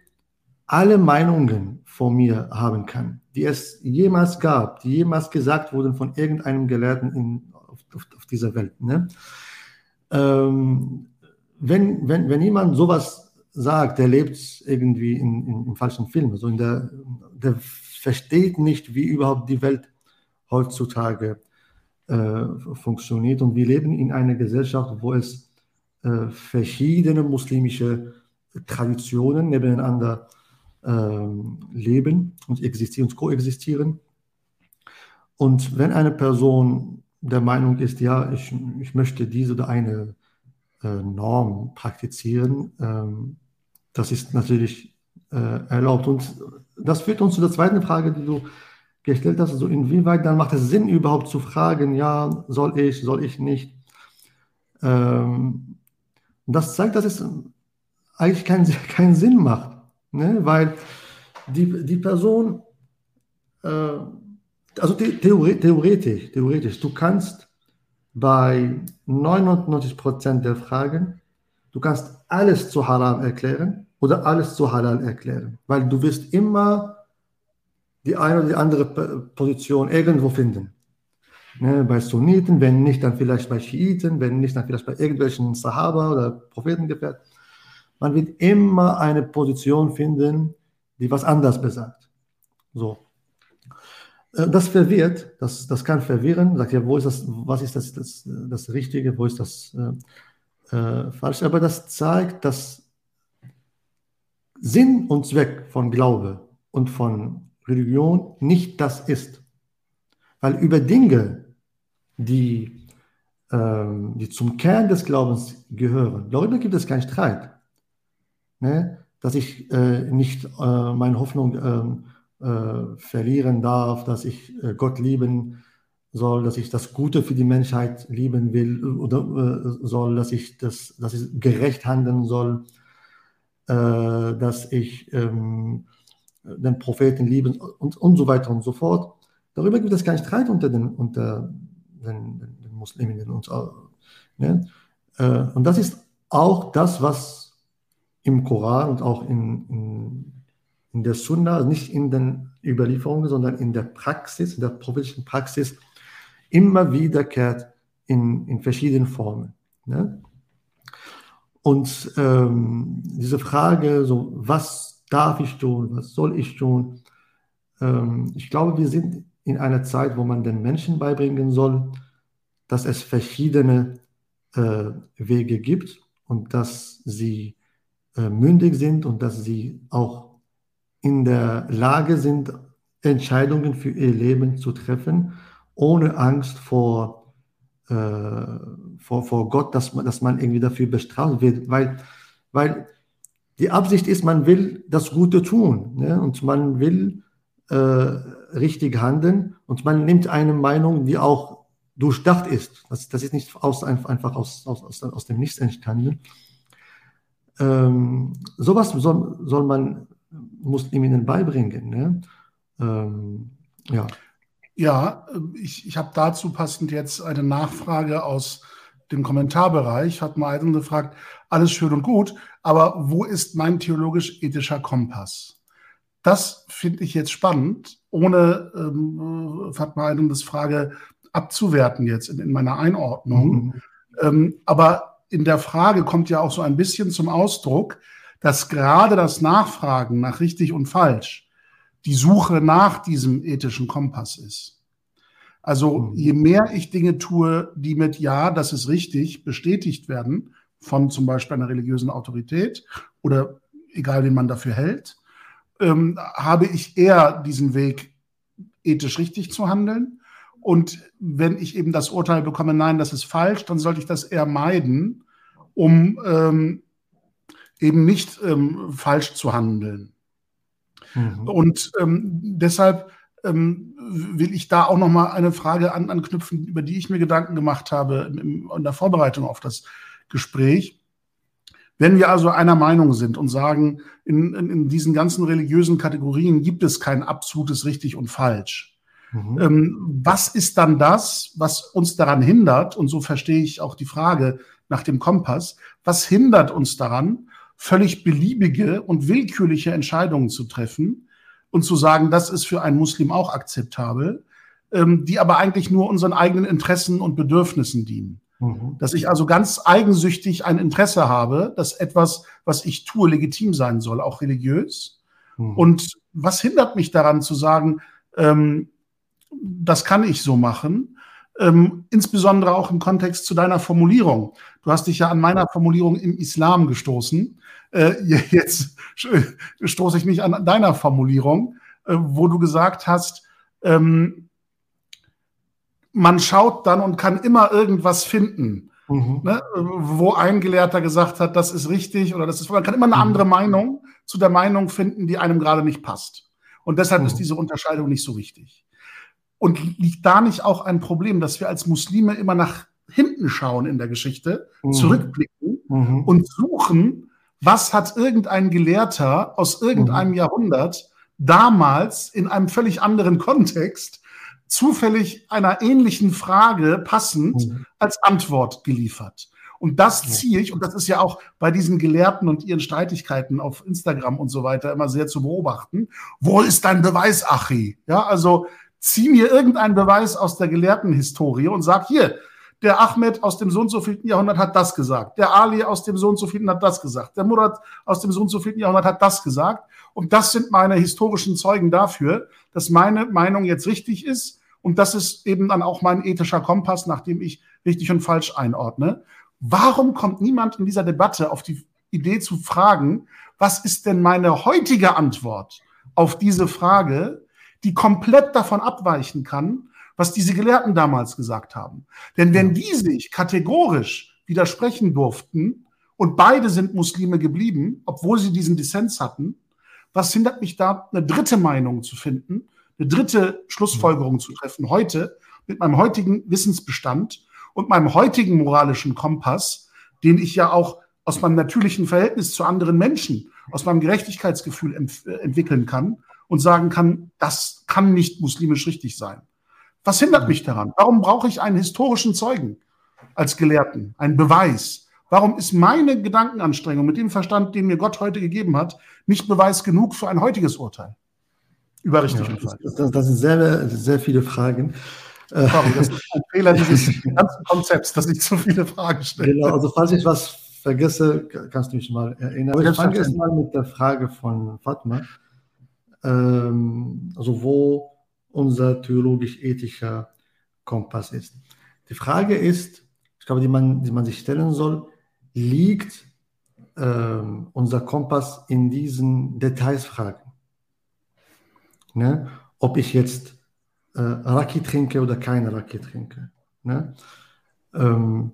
alle Meinungen von mir haben kann, die es jemals gab, die jemals gesagt wurden von irgendeinem Gelehrten in, auf, auf, auf dieser Welt. Ne? Ähm, wenn, wenn, wenn jemand sowas sagt, der lebt irgendwie in, in, im falschen Film, also in der, der versteht nicht, wie überhaupt die Welt heutzutage äh, funktioniert. Und wir leben in einer Gesellschaft, wo es äh, verschiedene muslimische Traditionen nebeneinander ähm, leben und existieren und koexistieren. Und wenn eine Person der Meinung ist, ja, ich, ich möchte diese oder eine äh, Norm praktizieren, ähm, das ist natürlich äh, erlaubt. Und das führt uns zu der zweiten Frage, die du gestellt hast, also inwieweit dann macht es Sinn überhaupt zu fragen, ja, soll ich, soll ich nicht? Ähm, das zeigt, dass es eigentlich keinen, keinen Sinn macht. Ne? Weil die, die Person, äh, also die, theoretisch, theoretisch, du kannst bei 99 Prozent der Fragen, du kannst alles zu Haram erklären oder alles zu Halal erklären, weil du wirst immer die eine oder die andere Position irgendwo finden. Ne, bei Sunniten, wenn nicht, dann vielleicht bei Schiiten, wenn nicht, dann vielleicht bei irgendwelchen Sahaba oder Prophetengefährten. Man wird immer eine Position finden, die was anders besagt. So. Äh, das verwirrt, das, das kann verwirren, sagt ja, wo ist das, was ist das, das, das Richtige, wo ist das äh, äh, falsch, aber das zeigt, dass Sinn und Zweck von Glaube und von Religion nicht das ist. Weil über Dinge, die, äh, die zum Kern des Glaubens gehören, darüber gibt es keinen Streit ne? dass ich äh, nicht äh, meine Hoffnung ähm, äh, verlieren darf, dass ich äh, Gott lieben soll, dass ich das Gute für die Menschheit lieben will oder äh, soll, dass ich das, dass ich gerecht handeln soll. äh, dass ich ähm, den Propheten liebe und, und so weiter und so fort. Darüber gibt es keinen Streit unter den, unter den, den, Musliminnen. Und, ne? Äh, und das ist auch das, was im Koran und auch in, in, in der Sunna, also nicht in den Überlieferungen, sondern in der Praxis, in der prophetischen Praxis, immer wiederkehrt in, in verschiedenen Formen. Ne? Und ähm, diese Frage, so, was darf ich tun, was soll ich tun? Ähm, ich glaube, wir sind in einer Zeit, wo man den Menschen beibringen soll, dass es verschiedene äh, Wege gibt und dass sie äh, mündig sind und dass sie auch in der Lage sind, Entscheidungen für ihr Leben zu treffen, ohne Angst vor, äh, vor, vor Gott, dass man, dass man irgendwie dafür bestraft wird. Weil, weil die Absicht ist, man will das Gute tun ne? und man will äh, richtig handeln und man nimmt eine Meinung, die auch durchdacht ist. Das, das ist nicht aus, einfach aus, aus, aus, dem Nichts entstanden. Ähm, sowas soll, soll man Musliminnen beibringen. Ne? Ähm, ja. Ja, ich, ich habe dazu passend jetzt eine Nachfrage aus dem Kommentarbereich. Hat mal einen gefragt, alles schön und gut, aber wo ist mein theologisch-ethischer Kompass? Das finde ich jetzt spannend, ohne ähm, Fatma Eidendes Frage abzuwerten jetzt in, in meiner Einordnung. Mhm. Ähm, aber in der Frage kommt ja auch so ein bisschen zum Ausdruck, dass gerade das Nachfragen nach richtig und falsch die Suche nach diesem ethischen Kompass ist. Also mhm. je mehr ich Dinge tue, die mit Ja, das ist richtig, bestätigt werden von zum Beispiel einer religiösen Autorität oder egal, wen man dafür hält, ähm, habe ich eher diesen Weg, ethisch richtig zu handeln. Und wenn ich eben das Urteil bekomme, nein, das ist falsch, dann sollte ich das eher meiden, um ähm, eben nicht ähm, falsch zu handeln. Mhm. Und ähm, deshalb ähm, will ich da auch noch mal eine Frage an, anknüpfen, über die ich mir Gedanken gemacht habe in, in der Vorbereitung auf das Gespräch. Wenn wir also einer Meinung sind und sagen, in, in, in diesen ganzen religiösen Kategorien gibt es kein absolutes richtig und falsch, Mhm. Ähm, was ist dann das, was uns daran hindert, und so verstehe ich auch die Frage nach dem Kompass, was hindert uns daran, völlig beliebige und willkürliche Entscheidungen zu treffen und zu sagen, das ist für einen Muslim auch akzeptabel, ähm, die aber eigentlich nur unseren eigenen Interessen und Bedürfnissen dienen. Mhm. Dass ich also ganz eigensüchtig ein Interesse habe, dass etwas, was ich tue, legitim sein soll, auch religiös. Mhm. Und was hindert mich daran zu sagen, ähm, das kann ich so machen? ähm, insbesondere auch im Kontext zu deiner Formulierung. Du hast dich ja an meiner Formulierung im Islam gestoßen. Äh, jetzt stoße ich mich an deiner Formulierung, äh, wo du gesagt hast, ähm, man schaut dann und kann immer irgendwas finden. Mhm. Ne, wo ein Gelehrter gesagt hat, das ist richtig oder das ist, man kann immer eine mhm. andere Meinung zu der Meinung finden, die einem gerade nicht passt. Und deshalb mhm. ist diese Unterscheidung nicht so wichtig. Und liegt da nicht auch ein Problem, dass wir als Muslime immer nach hinten schauen in der Geschichte, mhm. zurückblicken mhm. und suchen, was hat irgendein Gelehrter aus irgendeinem mhm. Jahrhundert damals in einem völlig anderen Kontext zufällig einer ähnlichen Frage passend mhm. als Antwort geliefert. Und das ziehe ich, und das ist ja auch bei diesen Gelehrten und ihren Streitigkeiten auf Instagram und so weiter immer sehr zu beobachten. Wo ist dein Beweis, Achi? Ja, also zieh mir irgendeinen Beweis aus der gelehrten Historie und sag hier, der Ahmed aus dem so und so vielen Jahrhundert hat das gesagt, der Ali aus dem so und so vielen hat das gesagt, der Murat aus dem so und so vielen Jahrhundert hat das gesagt. Und das sind meine historischen Zeugen dafür, dass meine Meinung jetzt richtig ist. Und das ist eben dann auch mein ethischer Kompass, nach dem ich richtig und falsch einordne. Warum kommt niemand in dieser Debatte auf die Idee zu fragen, was ist denn meine heutige Antwort auf diese Frage, die komplett davon abweichen kann, was diese Gelehrten damals gesagt haben. Denn wenn die sich kategorisch widersprechen durften und beide sind Muslime geblieben, obwohl sie diesen Dissens hatten, was hindert mich da, eine dritte Meinung zu finden, eine dritte Schlussfolgerung zu treffen heute mit meinem heutigen Wissensbestand und meinem heutigen moralischen Kompass, den ich ja auch aus meinem natürlichen Verhältnis zu anderen Menschen, aus meinem Gerechtigkeitsgefühl ent entwickeln kann und sagen kann, das kann nicht muslimisch richtig sein. Was hindert mich daran? Warum brauche ich einen historischen Zeugen als Gelehrten, einen Beweis? Warum ist meine Gedankenanstrengung mit dem Verstand, den mir Gott heute gegeben hat, nicht Beweis genug für ein heutiges Urteil? Über richtig ja. Das, das, sind sehr, sehr viele Fragen. Sorry, das ist ein Fehler dieses ganzen Konzepts, dass ich zu viele Fragen stelle. Genau, also falls ich was vergesse, kannst du mich mal erinnern. Aber ich fange jetzt mal mit der Frage von Fatma. Ähm, also wo unser theologisch-ethischer Kompass ist. Die Frage ist, ich glaube, die man, die man sich stellen soll, liegt ähm, unser Kompass in diesen Detailsfragen? Ne? Ob ich jetzt äh, Raki trinke oder keine Raki trinke. Ne? Ähm,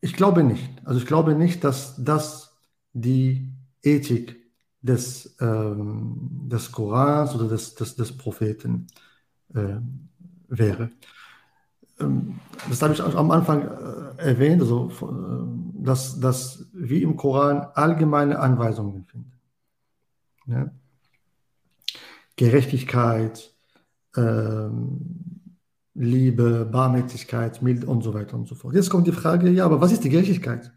ich glaube nicht. Also ich glaube nicht, dass das die Ethik des, ähm, des Korans oder des, des, des Propheten äh, wäre. Ähm, das habe ich am Anfang äh, erwähnt, also, äh, dass, dass wir im Koran allgemeine Anweisungen finden. Ja? Gerechtigkeit, ähm, Liebe, Barmherzigkeit, Mild und so weiter und so fort. Jetzt kommt die Frage, ja, aber was ist die Gerechtigkeit?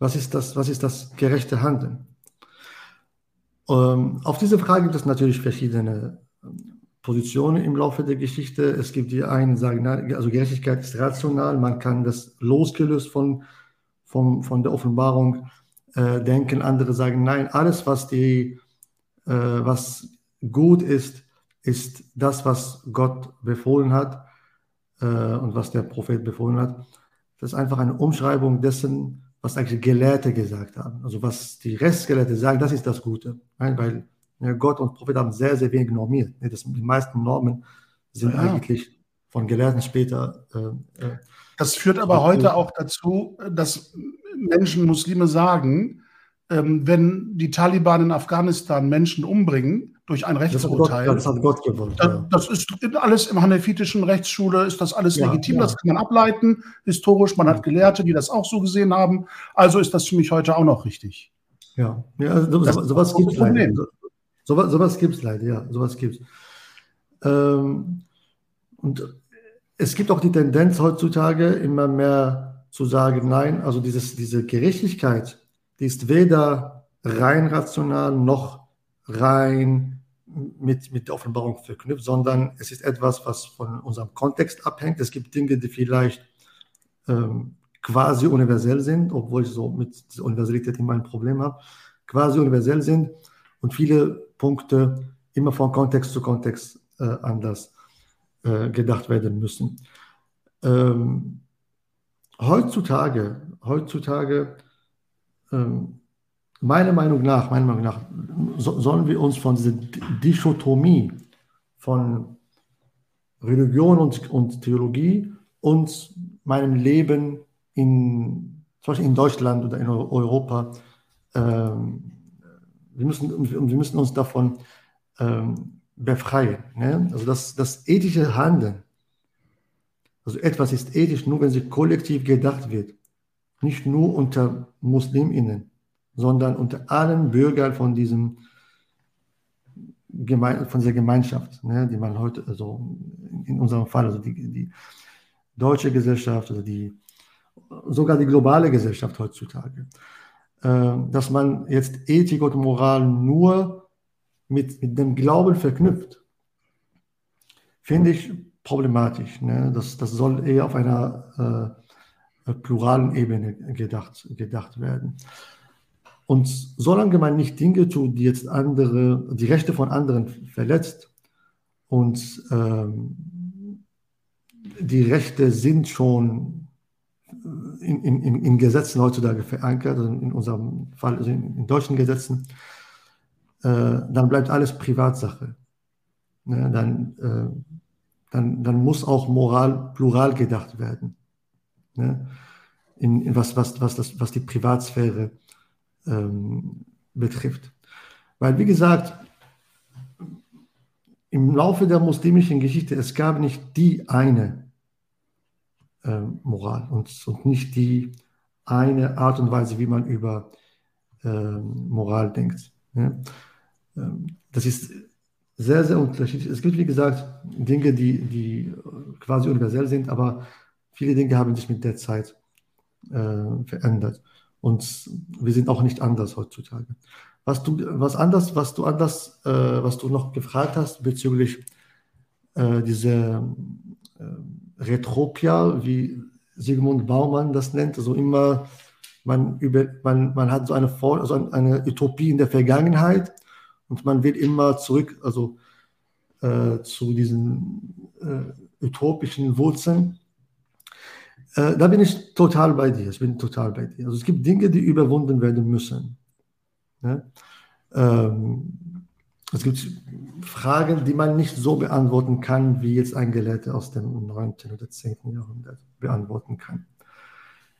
Was ist das, was ist das gerechte Handeln? Ähm, auf diese Frage gibt es natürlich verschiedene ähm, Positionen im Laufe der Geschichte. Es gibt die einen, die sagen, also Gerechtigkeit ist rational, man kann das losgelöst von, von, von der Offenbarung äh, denken. Andere sagen, nein, alles, was, die, äh, was gut ist, ist das, was Gott befohlen hat äh, und was der Prophet befohlen hat. Das ist einfach eine Umschreibung dessen, was eigentlich Gelehrte gesagt haben. Also was die Restgelehrte sagen, das ist das Gute. Nein, weil ja, Gott und Prophet haben sehr, sehr wenig normiert. Das, die meisten Normen sind ja. eigentlich von Gelehrten später. Äh, äh das führt aber heute auch dazu, dass Menschen, Muslime sagen, ähm, wenn die Taliban in Afghanistan Menschen umbringen durch ein Rechtsurteil. Das hat Gott, das gewollt. Das, ja. das ist alles im hanefitischen Rechtsschule, ist das alles ja, legitim, ja. das kann man ableiten, historisch, man hat Gelehrte, die das auch so gesehen haben, also ist das für mich heute auch noch richtig. Ja, ja also das, sowas gibt es leider. So, sowas gibt es leider, ja, sowas gibt es. Ähm, und es gibt auch die Tendenz heutzutage immer mehr zu sagen, nein, also dieses, diese Gerechtigkeit, die ist weder rein rational noch rein mit, mit der Offenbarung verknüpft, sondern es ist etwas, was von unserem Kontext abhängt. Es gibt Dinge, die vielleicht ähm, quasi universell sind, obwohl ich so mit dieser Universalität immer ein Problem habe, quasi universell sind und viele Punkte immer von Kontext zu Kontext äh, anders äh, gedacht werden müssen. Ähm, heutzutage, heutzutage ähm, meiner Meinung nach, meiner Meinung nach, so, sollen wir uns von dieser Dichotomie von Religion und, und Theologie und meinem Leben in, zum Beispiel in Deutschland oder in Europa, ähm, wir, müssen, wir müssen uns davon ähm, befreien. Ne? Also das, das ethische Handeln, also etwas ist ethisch nur, wenn sie kollektiv gedacht wird nicht nur unter Musliminnen, sondern unter allen Bürgern von diesem Geme von dieser Gemeinschaft, ne, die man heute, also in unserem Fall, also die, die deutsche Gesellschaft, also die, sogar die globale Gesellschaft heutzutage, äh, dass man jetzt Ethik und Moral nur mit, mit dem Glauben verknüpft, finde ich problematisch. Ne? Das, das soll eher auf einer äh, pluralen Ebene gedacht, gedacht werden. Und solange man nicht Dinge tut, die jetzt andere, die Rechte von anderen verletzt und ähm, die Rechte sind schon in, in, in, Gesetzen heutzutage verankert, also in unserem Fall, also in, in deutschen Gesetzen, äh, dann bleibt alles Privatsache. Ne, dann, äh, dann, dann muss auch Moral plural gedacht werden ne? in, in was, was, was, das, was die Privatsphäre ähm, betrifft. Weil, wie gesagt, im Laufe der muslimischen Geschichte, es gab nicht die eine äh, Moral und, und nicht die eine Art und Weise, wie man über äh, Moral denkt. Ähm, das ist sehr, sehr unterschiedlich. Es gibt, wie gesagt, Dinge, die, die quasi universell sind, aber viele Dinge haben sich mit der Zeit äh, verändert. Und wir sind auch nicht anders heutzutage. Was du, was anders, was du anders, äh, was du noch gefragt hast bezüglich äh, dieser äh, Retropia, wie Sigmund Baumann das nennt, also immer, man, über, man, man hat so eine, also eine Utopie in der Vergangenheit und man will immer zurück, also äh, zu diesen äh, utopischen Wurzeln. Äh, da bin ich total bei dir. Ich bin total bei dir. Also es gibt Dinge, die überwunden werden müssen. Ja? Ähm, es gibt Fragen, die man nicht so beantworten kann, wie jetzt ein Gelehrter aus dem 9. oder 10. Jahrhundert beantworten kann.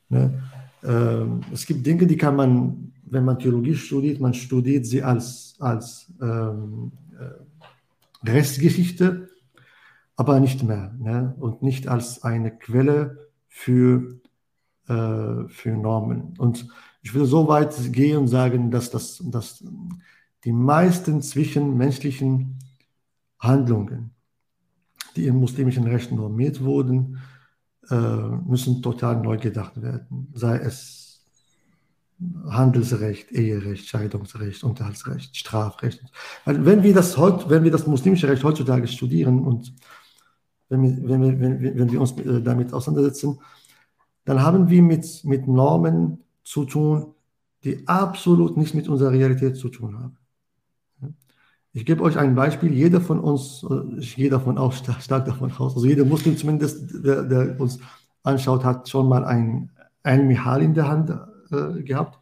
Ne? Ähm, es gibt Dinge, die kann man, wenn man Theologie studiert, man studiert sie als, als ähm, äh, Restgeschichte, aber nicht mehr. Ne? Und nicht als eine Quelle für, äh, für Normen. Und ich würde so weit gehen und sagen, dass, das, dass die meisten zwischenmenschlichen Handlungen, die im muslimischen Recht normiert wurden, äh, müssen total neu gedacht werden. Sei es Handelsrecht, Eherecht, Scheidungsrecht, Unterhaltsrecht, Strafrecht. Wenn wir das, heut, wenn wir das muslimische Recht heutzutage studieren und wenn wir, wenn wir, wenn, wenn wir uns äh, damit auseinandersetzen, dann haben wir mit, mit Normen zu tun, die absolut nicht mit unserer Realität zu tun haben. Ich gebe euch ein Beispiel. Jeder von uns, äh, ich gehe davon aus, stark davon aus, also jeder Muslim zumindest, der, der uns anschaut, hat schon mal ein, ein Mihal in der Hand äh, gehabt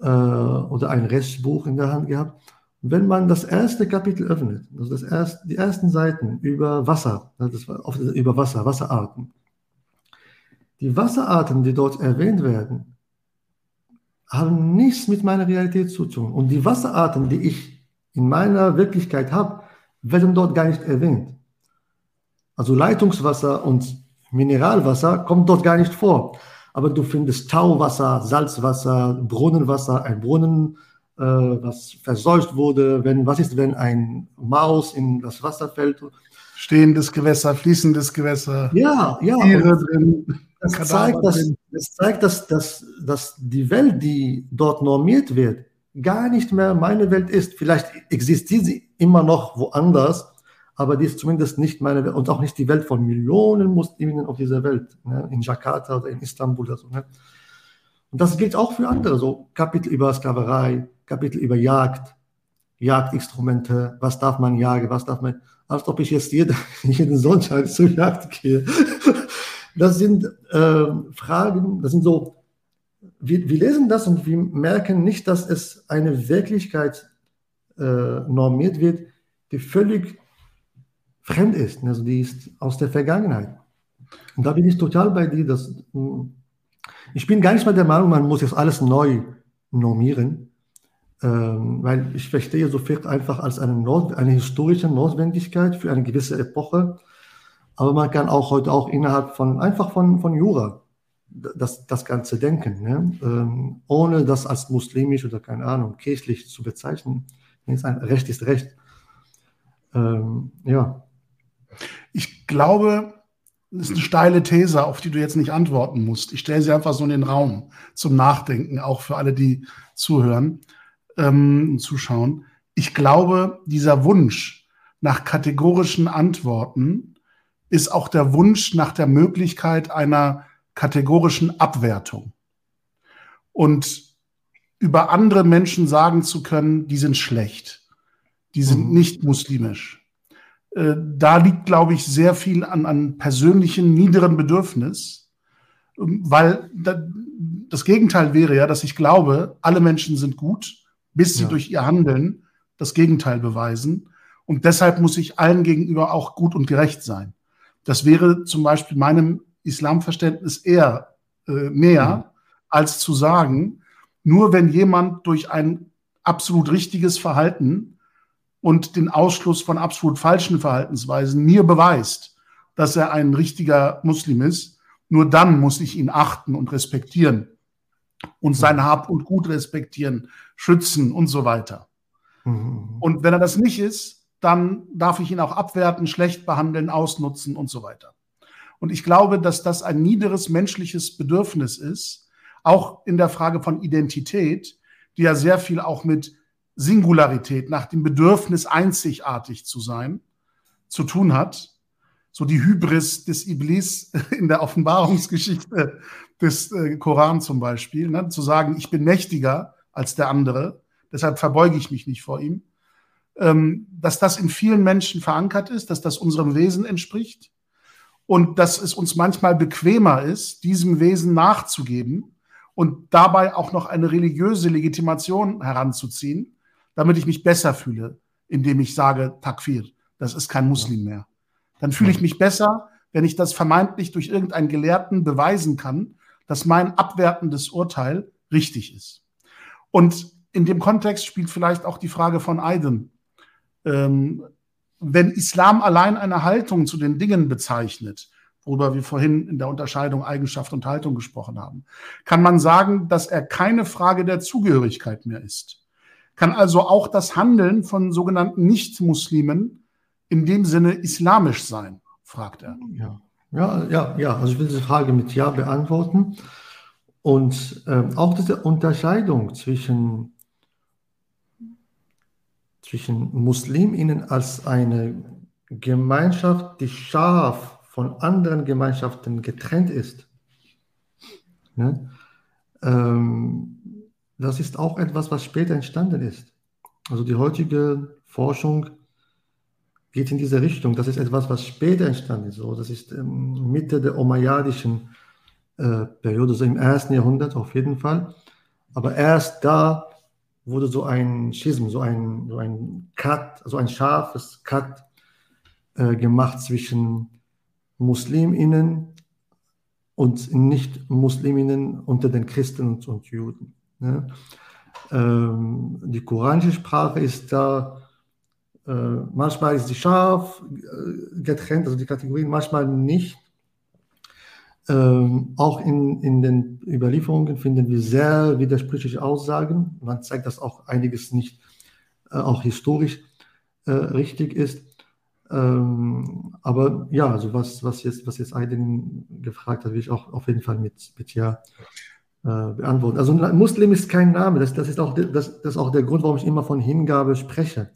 äh, oder ein Rechtsbuch in der Hand gehabt. Wenn man das erste Kapitel öffnet, also das erste, die ersten Seiten über Wasser, das war oft über Wasser, Wasserarten, die Wasserarten, die dort erwähnt werden, haben nichts mit meiner Realität zu tun. Und die Wasserarten, die ich in meiner Wirklichkeit habe, werden dort gar nicht erwähnt. Also Leitungswasser und Mineralwasser kommt dort gar nicht vor. Aber du findest Tauwasser, Salzwasser, Brunnenwasser, ein Brunnen, äh, was verseucht wurde. Wenn, was ist, wenn ein Maus in das Wasser fällt? Stehendes Gewässer, fließendes Gewässer. Ja, ja. Tiere drin. Das zeigt, dass, das zeigt dass, dass, dass die Welt, die dort normiert wird, gar nicht mehr meine Welt ist. Vielleicht existiert sie immer noch woanders, aber die ist zumindest nicht meine Welt und auch nicht die Welt von Millionen Muslimen auf dieser Welt, ne? in Jakarta oder in Istanbul oder so. Ne? Und das gilt auch für andere, so Kapitel über Sklaverei, Kapitel über Jagd, Jagdinstrumente, was darf man jagen, was darf man, als ob ich jetzt jeden, jeden Sonntag zur Jagd gehe. Das sind äh, Fragen, das sind so wir, wir, lesen das und wir merken nicht, dass es eine Wirklichkeit äh, normiert wird, die völlig fremd ist. Also die ist aus der Vergangenheit. Und da bin ich total bei dir, dass hm, ich bin gar nicht mal der Meinung, man muss jetzt alles neu normieren, ähm, weil ich verstehe so viel einfach als eine, Not, eine historische Notwendigkeit für eine gewisse Epoche. Aber man kann auch heute auch innerhalb von einfach von, von Jura das, das ganze Denken, ne? ähm, ohne das als muslimisch oder keine Ahnung, kirchlich zu bezeichnen. Ein Recht ist Recht. Ähm, ja. Ich glaube, das ist eine steile These, auf die du jetzt nicht antworten musst. Ich stelle sie einfach so in den Raum zum Nachdenken, auch für alle, die zuhören ähm, zuschauen. Ich glaube, dieser Wunsch nach kategorischen Antworten ist auch der Wunsch nach der Möglichkeit einer kategorischen Abwertung. Und über andere Menschen sagen zu können, die sind schlecht, die sind mhm. nicht muslimisch. Äh, da liegt, glaube ich, sehr viel an, an persönlichen niederen Bedürfnis, ähm, weil das Gegenteil wäre ja, dass ich glaube, alle Menschen sind gut, bis sie ja. durch ihr Handeln das Gegenteil beweisen. Und deshalb muss ich allen gegenüber auch gut und gerecht sein. Das wäre zum Beispiel meinem Islamverständnis eher äh, näher, mhm. als zu sagen, nur wenn jemand durch ein absolut richtiges Verhalten und den Ausschluss von absolut falschen Verhaltensweisen mir beweist, dass er ein richtiger Muslim ist, nur dann muss ich ihn achten und respektieren und sein Hab und Gut respektieren, schützen und so weiter. Mhm. Und wenn er das nicht ist, dann darf ich ihn auch abwerten, schlecht behandeln, ausnutzen und so weiter. Und ich glaube, dass das ein niederes menschliches Bedürfnis ist, auch in der Frage von Identität, die ja sehr viel auch mit Singularität, nach dem Bedürfnis einzigartig zu sein, zu tun hat. So die Hybris des Iblis in der Offenbarungsgeschichte des äh, Koran zum Beispiel, ne? zu sagen, ich bin mächtiger als der andere, deshalb verbeuge ich mich nicht vor ihm. Ähm, dass das in vielen Menschen verankert ist, dass das unserem Wesen entspricht und dass es uns manchmal bequemer ist, diesem Wesen nachzugeben und dabei auch noch eine religiöse Legitimation heranzuziehen, damit ich mich besser fühle, indem ich sage, Takfir, das ist kein Muslim mehr. Dann fühle ich mich besser, wenn ich das vermeintlich durch irgendeinen Gelehrten beweisen kann, dass mein abwertendes Urteil richtig ist. Und in dem Kontext spielt vielleicht auch die Frage von Aydin. Ähm, wenn Islam allein eine Haltung zu den Dingen bezeichnet, worüber wir vorhin in der Unterscheidung Eigenschaft und Haltung gesprochen haben, kann man sagen, dass er keine Frage der Zugehörigkeit mehr ist. Kann also auch das Handeln von sogenannten Nicht-Muslimen in dem Sinne islamisch sein, fragt er. Ja. Ja, ja, ja, also ich will diese Frage mit Ja beantworten. Und äh, auch diese Unterscheidung zwischen, zwischen Musliminnen als eine Gemeinschaft, die scharf von anderen Gemeinschaften getrennt ist, ne? ähm, das ist auch etwas, was später entstanden ist. Also die heutige Forschung geht in diese Richtung. Das ist etwas, was später entstanden ist. So, das ist ähm, Mitte der Umayyadischen äh, Periode, so im ersten Jahrhundert auf jeden Fall. Aber erst da wurde so ein Schism, so ein, so ein Cut, so ein scharfes Cut äh, gemacht zwischen Musliminnen und Nicht-Musliminnen unter den Christen und, Juden. Ne? Ähm, die koranische Sprache ist da äh, manchmal ist sie scharf äh, getrennt, also die Kategorien, manchmal nicht. Ähm, auch in, in den Überlieferungen finden wir sehr widersprüchliche Aussagen. Man zeigt, dass auch einiges nicht äh, auch historisch äh, richtig ist. Ähm, aber ja, also was, was jetzt, was jetzt Aydin gefragt hat, will ich auch auf jeden Fall mit, mit Ja äh, beantworten. Also Muslim ist kein Name. Das, das, ist auch, das, das ist auch der Grund, warum ich immer von Hingabe spreche.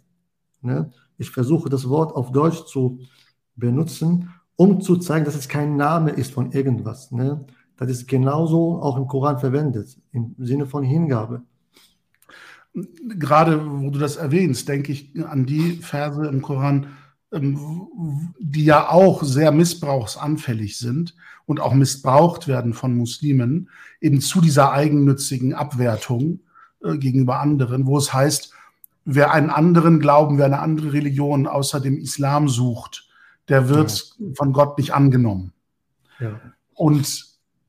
Ne? Ich versuche das Wort auf Deutsch zu benutzen, um zu zeigen, dass es kein Name ist von irgendwas. Ne? Das ist genauso auch im Koran verwendet, im Sinne von Hingabe. Gerade wo du das erwähnst, denke ich an die Verse im Koran, ähm, die ja auch sehr missbrauchsanfällig sind und auch missbraucht werden von Muslimen, eben zu dieser eigennützigen Abwertung äh, gegenüber anderen, wo es heißt, wer einen anderen Glauben, wer eine andere Religion außer dem Islam sucht, der wird ja. von Gott nicht angenommen. Ja. Und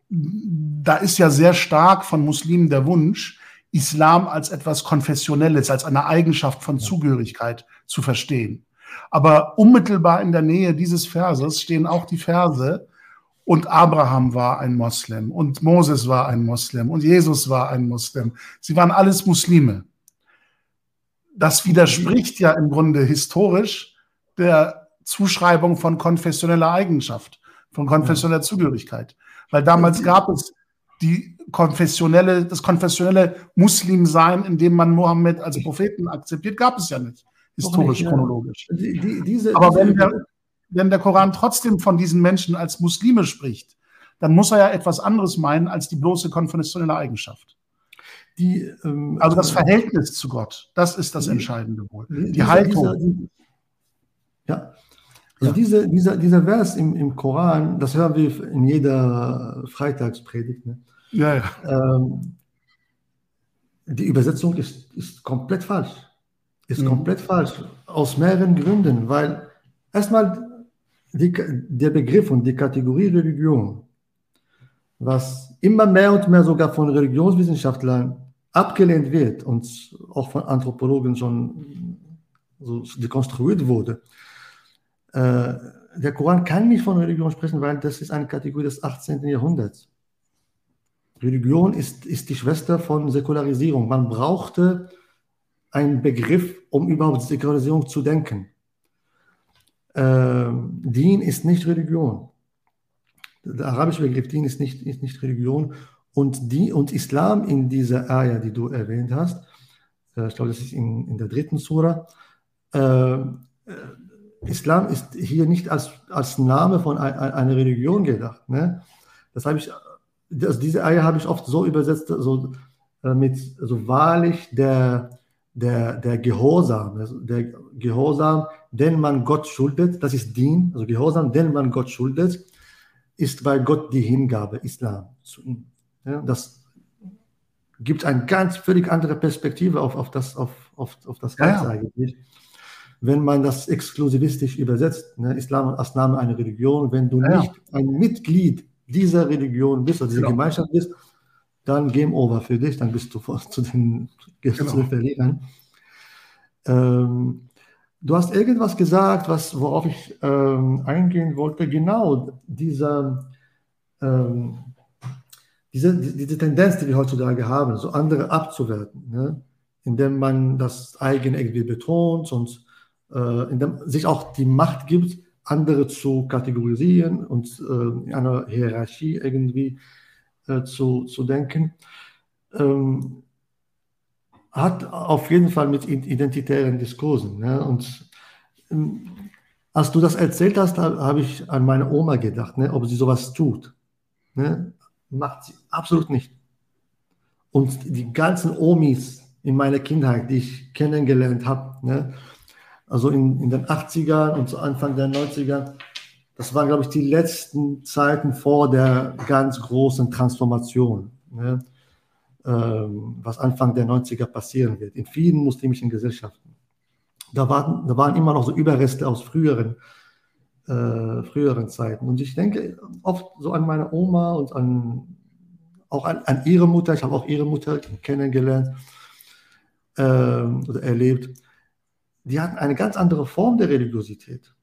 da ist ja sehr stark von Muslimen der Wunsch, Islam als etwas Konfessionelles, als eine Eigenschaft von Zugehörigkeit zu verstehen. Aber unmittelbar in der Nähe dieses Verses stehen auch die Verse, und Abraham war ein Moslem und Moses war ein Moslem und Jesus war ein Moslem. Sie waren alles Muslime das widerspricht ja im Grunde historisch der Zuschreibung von konfessioneller Eigenschaft, von konfessioneller Zugehörigkeit. Weil damals gab es die konfessionelle, das konfessionelle Muslimsein, in dem man Mohammed als Propheten akzeptiert, gab es ja nicht, historisch, nicht, chronologisch. Die, die, diese, Aber wenn der, wenn der Koran trotzdem von diesen Menschen als Muslime spricht, dann muss er ja etwas anderes meinen als die bloße konfessionelle Eigenschaft. Die, ähm, also das Verhältnis zu Gott, das ist das Entscheidende wohl. Die dieser, Haltung. Dieser, ja. Also ja. Diese, dieser, dieser Vers im, im Koran, das hören wir in jeder Freitagspredigt. Ne? Ja, ja. Ähm, die Übersetzung ist, ist komplett falsch. Ist mhm. komplett falsch. Aus mehreren Gründen. Weil erstmal die, der Begriff und die Kategorie Religion, was immer mehr und mehr sogar von Religionswissenschaftlern abgelehnt wird und auch von Anthropologen schon so dekonstruiert wurde, äh, der Koran kann nicht von Religion sprechen, weil das ist eine Kategorie des 18. Jahrhunderts. Religion ist, ist die Schwester von Säkularisierung. Man brauchte einen Begriff, um überhaupt Säkularisierung zu denken. Äh, Dien ist nicht Religion. Der arabische Begriff Dien ist nicht, ist nicht Religion. Und, die, und Islam in dieser Ayah, die du erwähnt hast, äh, ich glaube, das ist in, in der dritten Sura, äh, äh Islam ist hier nicht als, als Name von ein, einer Religion gedacht. Ne? Das habe ich, also diese Eier habe ich oft so übersetzt, so äh, mit so wahrlich der, der, der Gehorsam, also der Gehorsam, den man Gott schuldet, das ist Dien, also Gehorsam, den man Gott schuldet, ist bei Gott die Hingabe, Islam zu ihm. Ja, das gibt eine ganz völlig andere Perspektive auf, auf das, auf, auf, auf das Ganze ja. eigentlich wenn man das exklusivistisch übersetzt, ne, Islam als Name einer Religion, wenn du ja. nicht ein Mitglied dieser Religion bist, oder dieser genau. Gemeinschaft bist, dann Game Over für dich, dann bist du zu den, genau. zu den Verlierern. Ähm, du hast irgendwas gesagt, was, worauf ich ähm, eingehen wollte, genau dieser, ähm, diese, diese Tendenz, die wir heutzutage haben, so andere abzuwerten, ne? indem man das eigene irgendwie betont und äh, in dem sich auch die Macht gibt, andere zu kategorisieren und äh, in einer Hierarchie irgendwie äh, zu, zu denken, ähm, hat auf jeden Fall mit identitären Diskursen. Ne? Und ähm, als du das erzählt hast, habe ich an meine Oma gedacht, ne? ob sie sowas tut. Ne? Macht sie absolut nicht. Und die ganzen Omis in meiner Kindheit, die ich kennengelernt habe, ne? Also in, in den 80ern und zu Anfang der 90er. Das waren, glaube ich, die letzten Zeiten vor der ganz großen Transformation, ne? ähm, was Anfang der 90er passieren wird, in vielen muslimischen Gesellschaften. Da waren, da waren immer noch so Überreste aus früheren, äh, früheren Zeiten. Und ich denke oft so an meine Oma und an, auch an, an ihre Mutter. Ich habe auch ihre Mutter kennengelernt äh, oder erlebt die hatten eine ganz andere Form der Religiosität.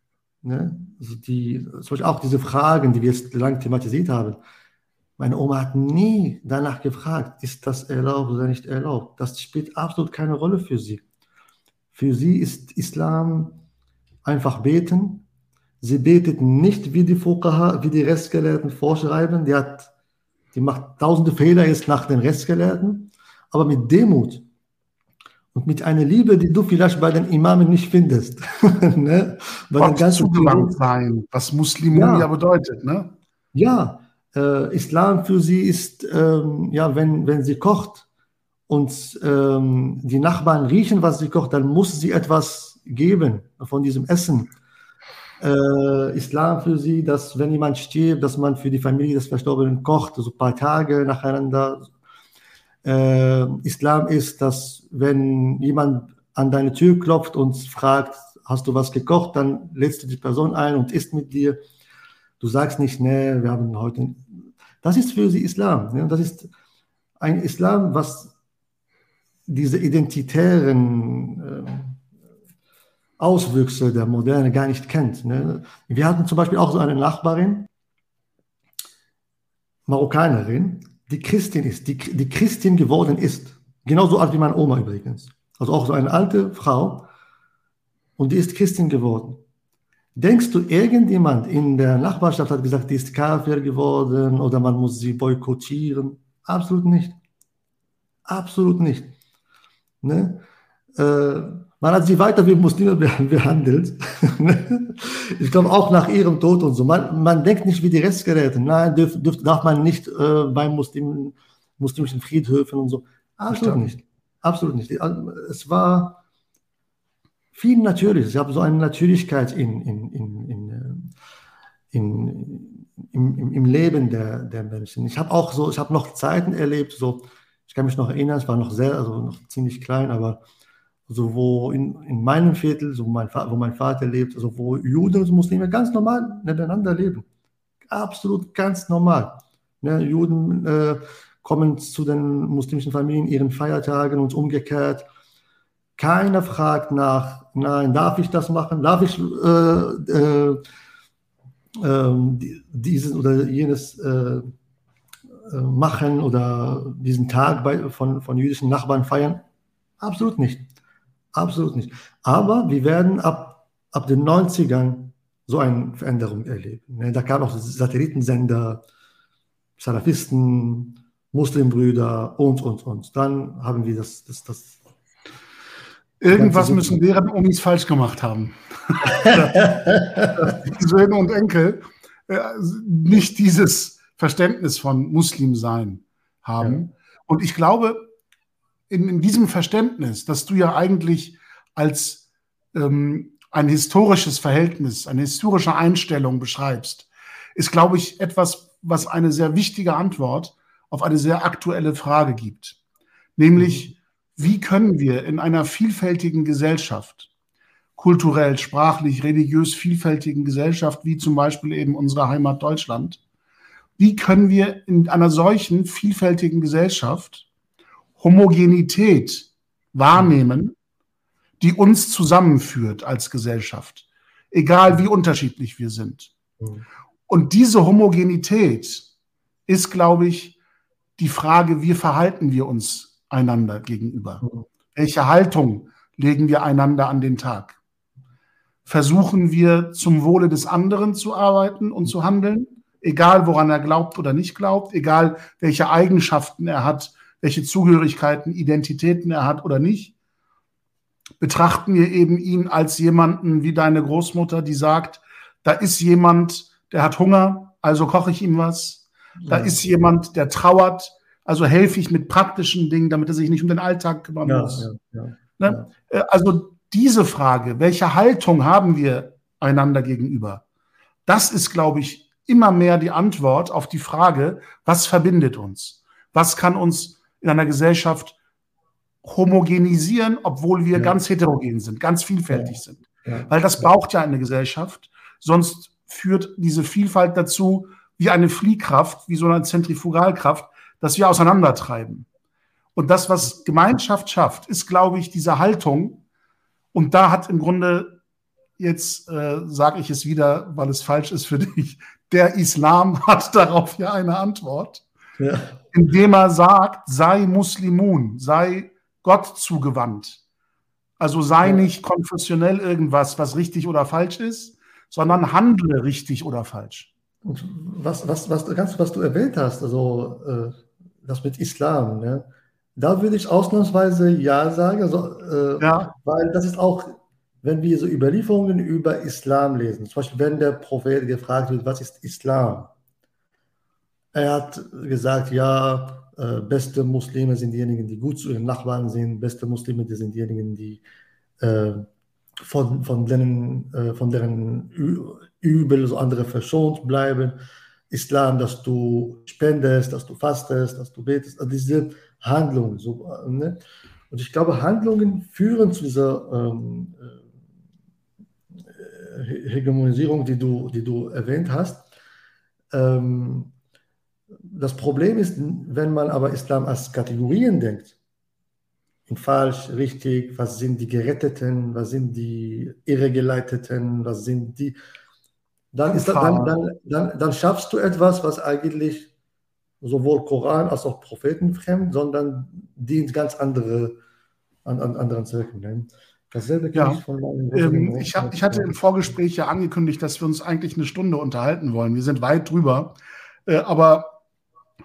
Ne? Also die, zum Beispiel auch diese Fragen, die wir jetzt lange thematisiert haben. Meine Oma hat nie danach gefragt, ist das erlaubt oder nicht erlaubt. Das spielt absolut keine Rolle für sie. Für sie ist Islam einfach beten. Sie betet nicht wie die Fuqaha, wie die Restgelehrten vorschreiben. Die, hat, die macht tausende Fehler jetzt nach den Restgelehrten, aber mit Demut und mit einer Liebe, die du vielleicht bei den Imamen nicht findest. ne? Bei Gott zugewandt sein, was Muslimun ja. bedeutet. Ne? Ja, äh, Islam für sie ist, ähm, ja, wenn, wenn sie kocht und ähm, die Nachbarn riechen, was sie kocht, dann muss sie etwas geben von diesem Essen. Äh, Islam für sie, dass wenn jemand stirbt, dass man für die Familie des Verstorbenen kocht, so ein paar Tage nacheinander, äh, Islam ist, dass wenn jemand an deine Tür klopft und fragt, hast du was gekocht, dann lädst du die Person ein und isst mit dir. Du sagst nicht, nee, wir haben heute. Das ist für sie Islam. Ne? Das ist ein Islam, was diese identitären äh, Auswüchse der Moderne gar nicht kennt. Ne? Wir hatten zum Beispiel auch so eine Nachbarin, Marokkanerin, die Christin ist, die, die Christin geworden ist. Genauso alt wie meine Oma übrigens. Also auch so eine alte Frau. Und die ist Christin geworden. Denkst du, irgendjemand in der Nachbarschaft hat gesagt, die ist Kafir geworden oder man muss sie boykottieren? Absolut nicht. Absolut nicht. Ne? Äh, man hat sie weiter wie Muslime behandelt. ich glaube auch nach ihrem Tod und so. Man, man denkt nicht wie die Restgeräte. Nein, dürf, dürf, darf man nicht äh, bei Muslim, muslimischen Friedhöfen und so. Absolut nicht. Absolut nicht. Es war viel natürlich. Ich habe so eine Natürlichkeit in, in, in, in, äh, in, im, im Leben der, der Menschen. Ich habe auch so, ich habe noch Zeiten erlebt, so, ich kann mich noch erinnern, es war noch sehr, also noch ziemlich klein, aber also wo in, in meinem Viertel, so mein, wo mein Vater lebt, also wo Juden und Muslime ganz normal nebeneinander leben. Absolut ganz normal. Ne, Juden äh, kommen zu den muslimischen Familien ihren Feiertagen und umgekehrt. Keiner fragt nach, nein, darf ich das machen? Darf ich äh, äh, ähm, dieses oder jenes äh, äh, machen oder diesen Tag bei, von, von jüdischen Nachbarn feiern? Absolut nicht. Absolut nicht. Aber wir werden ab, ab den 90ern so eine Veränderung erleben. Ne, da kamen auch Satellitensender, Salafisten, Muslimbrüder und, und, und. Dann haben wir das, das, das Irgendwas müssen deren Omis falsch gemacht haben. die Söhne und Enkel äh, nicht dieses Verständnis von Muslim sein haben. Ja. Und ich glaube, in, in, diesem Verständnis, dass du ja eigentlich als ähm, ein historisches Verhältnis, eine historische Einstellung beschreibst, ist, glaube ich, etwas, was eine sehr wichtige Antwort auf eine sehr aktuelle Frage gibt. Nämlich, mhm wie können wir in einer vielfältigen Gesellschaft, kulturell, sprachlich, religiös vielfältigen Gesellschaft, wie zum Beispiel eben unsere Heimat Deutschland, wie können wir in einer solchen vielfältigen Gesellschaft Homogenität wahrnehmen, die uns zusammenführt als Gesellschaft, egal wie unterschiedlich wir sind. Mhm. Und diese Homogenität ist, glaube ich, die Frage, wie verhalten wir uns einander gegenüber? Mhm. Welche Haltung legen wir einander an den Tag? Versuchen wir zum Wohle des anderen zu arbeiten und zu handeln, egal woran er glaubt oder nicht glaubt, egal welche Eigenschaften er hat, welche Zugehörigkeiten, Identitäten er hat oder nicht? Betrachten wir eben ihn als jemanden wie deine Großmutter, die sagt, da ist jemand, der hat Hunger, also koche ich ihm was. Da ja. ist jemand, der trauert, also helfe ich mit praktischen Dingen, damit er sich nicht um den Alltag kümmern ja, muss. Ja, ne? Äh, also diese Frage, welche Haltung haben wir einander gegenüber? Das ist, glaube ich, immer mehr die Antwort auf die Frage, was verbindet uns? Was kann uns in einer Gesellschaft homogenisieren, obwohl wir ja. ganz heterogen sind, ganz vielfältig ja. sind? Ja. Weil das braucht ja eine Gesellschaft. Sonst führt diese Vielfalt dazu, wie eine Fliehkraft, wie so eine Zentrifugalkraft, dass wir auseinandertreiben. Und das, was Gemeinschaft schafft, ist, glaube ich, diese Haltung. Und da hat im Grunde, jetzt äh, sage ich es wieder, weil es falsch ist für dich, der Islam hat darauf ja eine Antwort, ja. indem er sagt, sei Muslimun, sei Gott zugewandt. Also sei ja. nicht konfessionell irgendwas, was richtig oder falsch ist, sondern handle richtig oder falsch. Und was, was, was, ganz, was du erwähnt hast, also äh, das mit Islam, ne? da würde ich ausnahmsweise ja sagen, also, äh, ja. weil das ist auch, wenn wir so Überlieferungen über Islam lesen, zum Beispiel wenn der Prophet gefragt wird, was ist Islam? Er hat gesagt, ja, äh, beste Muslime sind diejenigen, die gut zu ihren Nachbarn sind, beste Muslime die sind diejenigen, die äh, von, von, denen, äh, von deren Übel so andere verschont bleiben. Islam, dass du spendest, dass du fastest, dass du betest, also diese Handlungen. So, ne? Und ich glaube, Handlungen führen zu dieser ähm, äh, Hegemonisierung, die du, die du erwähnt hast. Ähm, das Problem ist, wenn man aber Islam als Kategorien denkt, in falsch, richtig, was sind die Geretteten, was sind die Irregeleiteten, was sind die, dann, ist dann, dann, dann, dann schaffst du etwas, was eigentlich sowohl Koran als auch Propheten fremd, sondern dient ganz andere, an, an anderen Zwecken. Ne? Dasselbe ja. ich von ähm, ich, hab, ich hatte im Vorgespräch ja angekündigt, dass wir uns eigentlich eine Stunde unterhalten wollen. Wir sind weit drüber. Äh, aber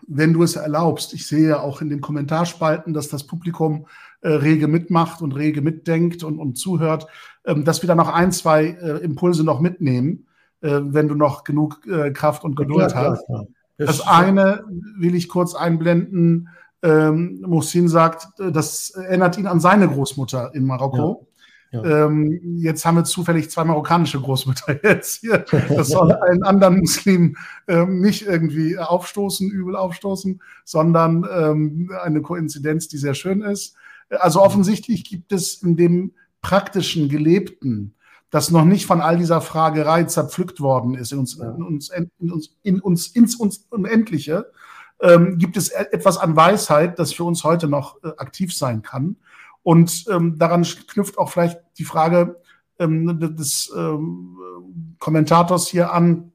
wenn du es erlaubst, ich sehe ja auch in den Kommentarspalten, dass das Publikum äh, rege mitmacht und rege mitdenkt und, und zuhört, ähm, dass wir da noch ein, zwei äh, Impulse noch mitnehmen äh, wenn du noch genug äh, Kraft und Geduld ja, klar, hast. Klar. Das, das eine will ich kurz einblenden. Ähm, Mohsin sagt, äh, das erinnert ihn an seine Großmutter in Marokko. Ja, ja. Ähm, jetzt haben wir zufällig zwei marokkanische Großmütter jetzt hier. Das soll allen anderen Muslimen ähm, nicht irgendwie aufstoßen, übel aufstoßen, sondern ähm, eine Koinzidenz, die sehr schön ist. Also offensichtlich gibt es in dem praktischen, gelebten das noch nicht von all dieser Fragerei zerpflückt worden ist, in uns, in uns, in uns, in uns ins uns Unendliche, ähm, gibt es e-, etwas an Weisheit, das für uns heute noch äh, aktiv sein kann. Und ähm, daran knüpft auch vielleicht die Frage ähm, des ähm, Kommentators hier an,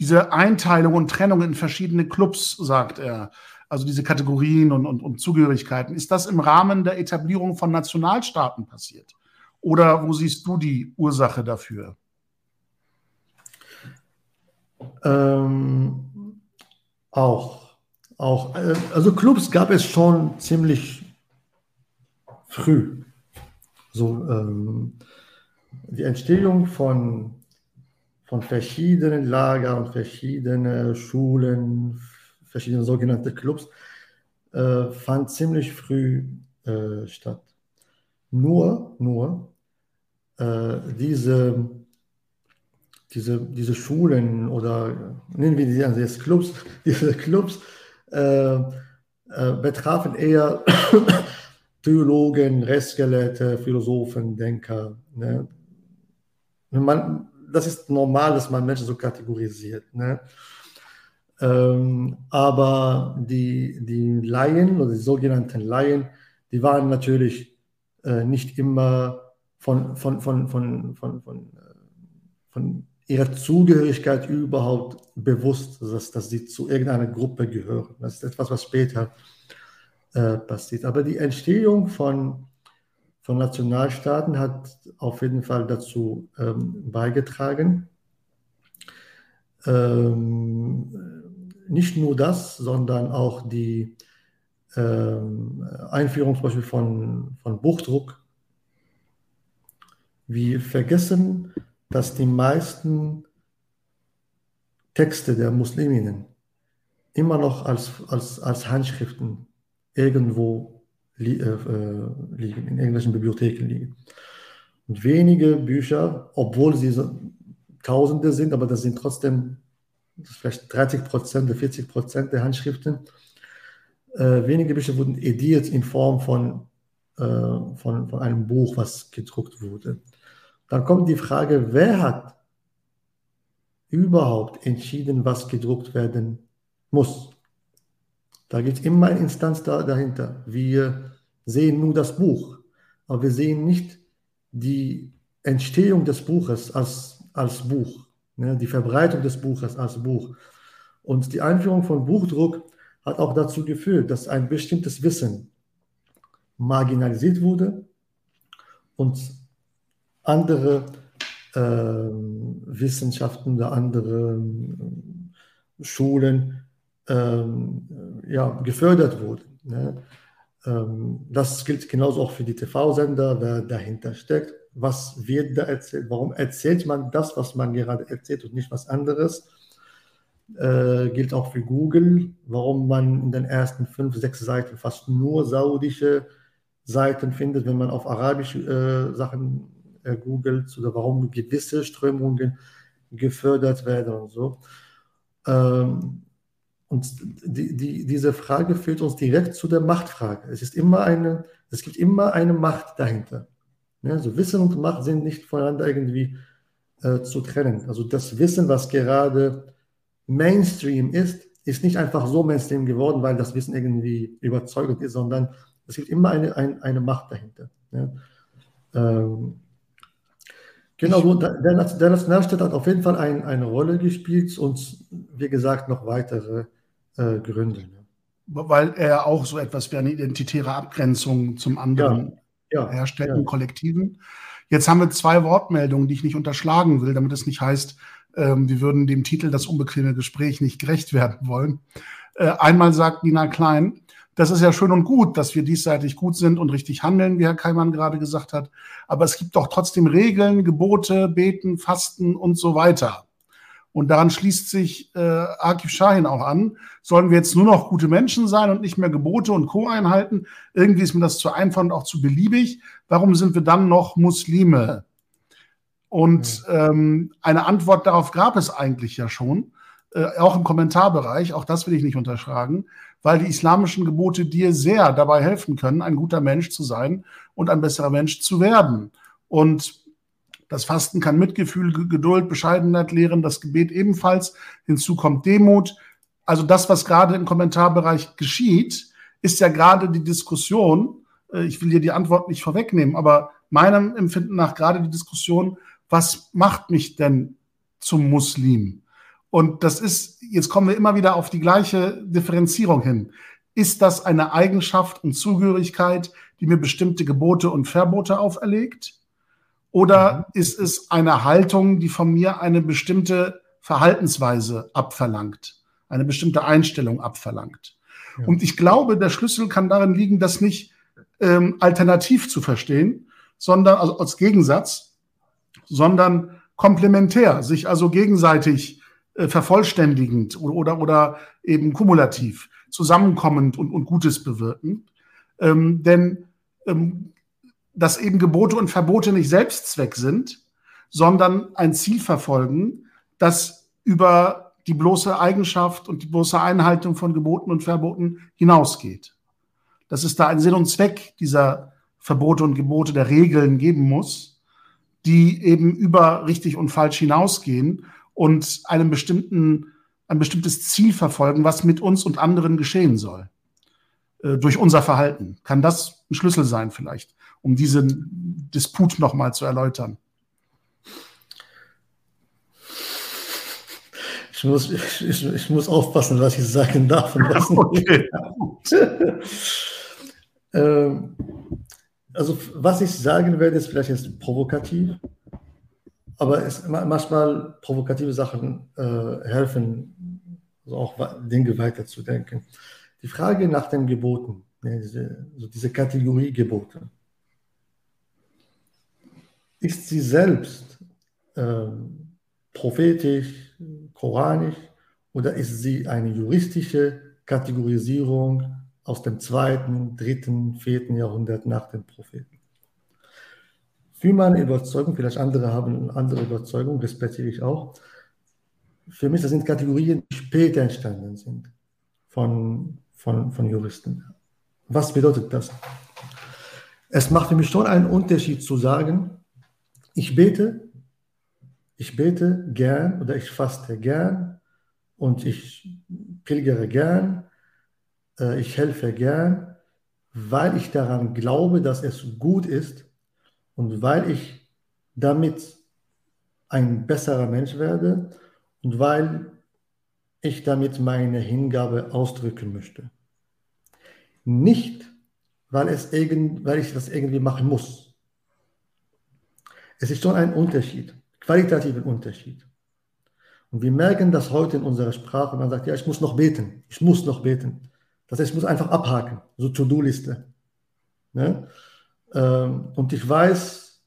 diese Einteilung und Trennung in verschiedene Clubs, sagt er, also diese Kategorien und, und, und Zugehörigkeiten, ist das im Rahmen der Etablierung von Nationalstaaten passiert? Oder wo siehst du die Ursache dafür? Ähm, auch. auch. Äh, also Clubs gab es schon ziemlich früh. So, ähm, die Entstehung von, von verschiedenen Lagern verschiedenen Schulen, verschiedene sogenannte Clubs, äh, fand ziemlich früh äh, statt. Nur, nur äh, diese, diese, diese Schulen oder nennen wir die also jetzt Clubs, diese Clubs äh, äh, betrafen eher Theologen, Rechtsgelehrte, Philosophen, Denker. Ne? Man, das ist normal, dass man Menschen so kategorisiert. Ne? Ähm, aber die, die Laien oder die sogenannten Laien, die waren natürlich äh, nicht immer von, von, von, von, von, von, äh, von ihrer Zugehörigkeit überhaupt bewusst, dass, dass sie zu irgendeiner Gruppe gehören. Das ist etwas, was später äh, passiert. Aber die Entstehung von, von Nationalstaaten hat auf jeden Fall dazu ähm, beigetragen. Ähm, nicht nur das, sondern auch die ähm, Einführung zum Beispiel von, von Buchdruck. Wir vergessen, dass die meisten Texte der Musliminnen immer noch als, als, als Handschriften irgendwo li äh, äh, liegen, in irgendwelchen Bibliotheken liegen. Und wenige Bücher, obwohl sie so Tausende sind, aber das sind trotzdem vielleicht 30 Prozent oder 40 Prozent der Handschriften, äh, wenige Bücher wurden ediert in Form von, äh, von, von einem Buch, was gedruckt wurde. Dann kommt die Frage, wer hat überhaupt entschieden, was gedruckt werden muss? Da gibt es immer eine Instanz da, dahinter. Wir sehen nur das Buch, aber wir sehen nicht die Entstehung des Buches als, als Buch, ne? die Verbreitung des Buches als Buch. Und die Einführung von Buchdruck hat auch dazu geführt, dass ein bestimmtes Wissen marginalisiert wurde und andere äh, Wissenschaften oder andere äh, Schulen ähm, ja, gefördert wurde. Ne? Ähm, das gilt genauso auch für die TV-Sender, wer dahinter steckt. Was wird da erzählt? Warum erzählt man das, was man gerade erzählt und nicht was anderes? Äh, gilt auch für Google, warum man in den ersten fünf, sechs Seiten fast nur saudische Seiten findet, wenn man auf arabische äh, Sachen äh, googelt oder warum gewisse Strömungen gefördert werden und so. Ähm, und die, die, diese Frage führt uns direkt zu der Machtfrage. Es, ist immer eine, es gibt immer eine Macht dahinter. Ja, also Wissen und Macht sind nicht voneinander irgendwie äh, zu trennen. Also das Wissen, was gerade Mainstream ist, ist nicht einfach so Mainstream geworden, weil das Wissen irgendwie überzeugend ist, sondern es gibt immer eine, ein, eine Macht dahinter. Ja. Ähm, Genau, so, der, der Nationalstaat hat auf jeden Fall ein, eine Rolle gespielt und wie gesagt noch weitere äh, Gründe. Ne? Weil er auch so etwas wie eine identitäre Abgrenzung zum anderen ja, ja, herstellt ja. im Kollektiven. Jetzt haben wir zwei Wortmeldungen, die ich nicht unterschlagen will, damit es nicht heißt, ähm, wir würden dem Titel das unbequeme Gespräch nicht gerecht werden wollen. Äh, einmal sagt Nina Klein, das ist ja schön und gut, dass wir diesseitig gut sind und richtig handeln, wie Herr Keimann gerade gesagt hat. Aber es gibt doch trotzdem Regeln, Gebote, Beten, Fasten und so weiter. Und daran schließt sich äh, Akif Shahin auch an. Sollen wir jetzt nur noch gute Menschen sein und nicht mehr Gebote und Co. einhalten? Irgendwie ist mir das zu einfach und auch zu beliebig. Warum sind wir dann noch Muslime? Und ähm, eine Antwort darauf gab es eigentlich ja schon, äh, auch im Kommentarbereich. Auch das will ich nicht unterschlagen, weil die islamischen Gebote dir sehr dabei helfen können, ein guter Mensch zu sein und ein besserer Mensch zu werden. Und das Fasten kann Mitgefühl, Geduld, Bescheidenheit lehren, das Gebet ebenfalls. Hinzu kommt Demut. Also das, was gerade im Kommentarbereich geschieht, ist ja gerade die Diskussion. Äh, ich will dir die Antwort nicht vorwegnehmen, aber meinem Empfinden nach gerade die Diskussion, was macht mich denn zum Muslim? Und das ist, jetzt kommen wir immer wieder auf die gleiche Differenzierung hin. Ist das eine Eigenschaft und Zugehörigkeit, die mir bestimmte Gebote und Verbote auferlegt? Oder mhm. ist es eine Haltung, die von mir eine bestimmte Verhaltensweise abverlangt, eine bestimmte Einstellung abverlangt? Ja. Und ich glaube, der Schlüssel kann darin liegen, das nicht ähm, alternativ zu verstehen, sondern also als Gegensatz, sondern komplementär, sich also gegenseitig äh, vervollständigend oder, oder, oder eben kumulativ, zusammenkommend und, und Gutes bewirken. Ähm, denn ähm, dass eben Gebote und Verbote nicht Selbstzweck sind, sondern ein Ziel verfolgen, das über die bloße Eigenschaft und die bloße Einhaltung von Geboten und Verboten hinausgeht. Dass es da einen Sinn und Zweck dieser Verbote und Gebote der Regeln geben muss, die eben über richtig und falsch hinausgehen und einem bestimmten, ein bestimmtes Ziel verfolgen, was mit uns und anderen geschehen soll. Äh, durch unser Verhalten. Kann das ein Schlüssel sein vielleicht, um diesen Disput nochmal zu erläutern? Ich muss, ich, ich, muss aufpassen, was ich sagen darf und was. Okay. ähm, also was ich sagen werde, ist vielleicht jetzt provokativ, aber es, manchmal provokative Sachen äh, helfen, also auch Dinge weiterzudenken. Die Frage nach den Geboten, ne, diese, also diese Kategorie Gebote, ist sie selbst äh, prophetisch, koranisch oder ist sie eine juristische Kategorisierung aus dem zweiten, dritten, vierten Jahrhundert nach den Propheten. Für meine Überzeugung, vielleicht andere haben eine andere Überzeugung, respektiere ich auch. Für mich das sind Kategorien, die später entstanden sind von, von, von Juristen. Was bedeutet das? Es macht für mich schon einen Unterschied zu sagen, ich bete, ich bete gern oder ich faste gern und ich pilgere gern äh, ich helfe gern, weil ich daran glaube, dass es gut ist und weil ich damit ein besserer Mensch werde und weil ich damit meine Hingabe ausdrücken möchte. Nicht, weil, es irgend, weil ich das irgendwie machen muss. Es ist schon ein Unterschied, qualitativer Unterschied. Und wir merken das heute in unserer Sprache. Man sagt, ja, ich muss noch beten. Ich muss noch beten. Das heißt, ich muss einfach abhaken, so To-Do-Liste. Ne? Ähm, und ich weiß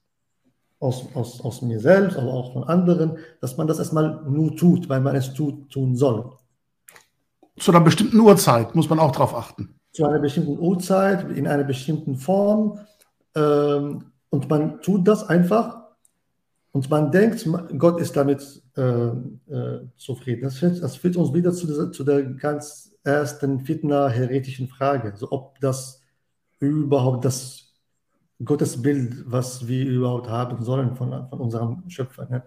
aus, aus, aus mir selbst, aber auch von anderen, dass man das erstmal nur tut, weil man es tut, tun soll. Zu einer bestimmten Uhrzeit muss man auch darauf achten. Zu einer bestimmten Uhrzeit, in einer bestimmten Form. Ähm, und man tut das einfach und man denkt, Gott ist damit äh, äh, zufrieden. Das führt, das führt uns wieder zu der, zu der ganz ersten Fitna-heretischen Frage, so ob das überhaupt das Gottesbild, was wir überhaupt haben sollen von, von unserem Schöpfer. Ne?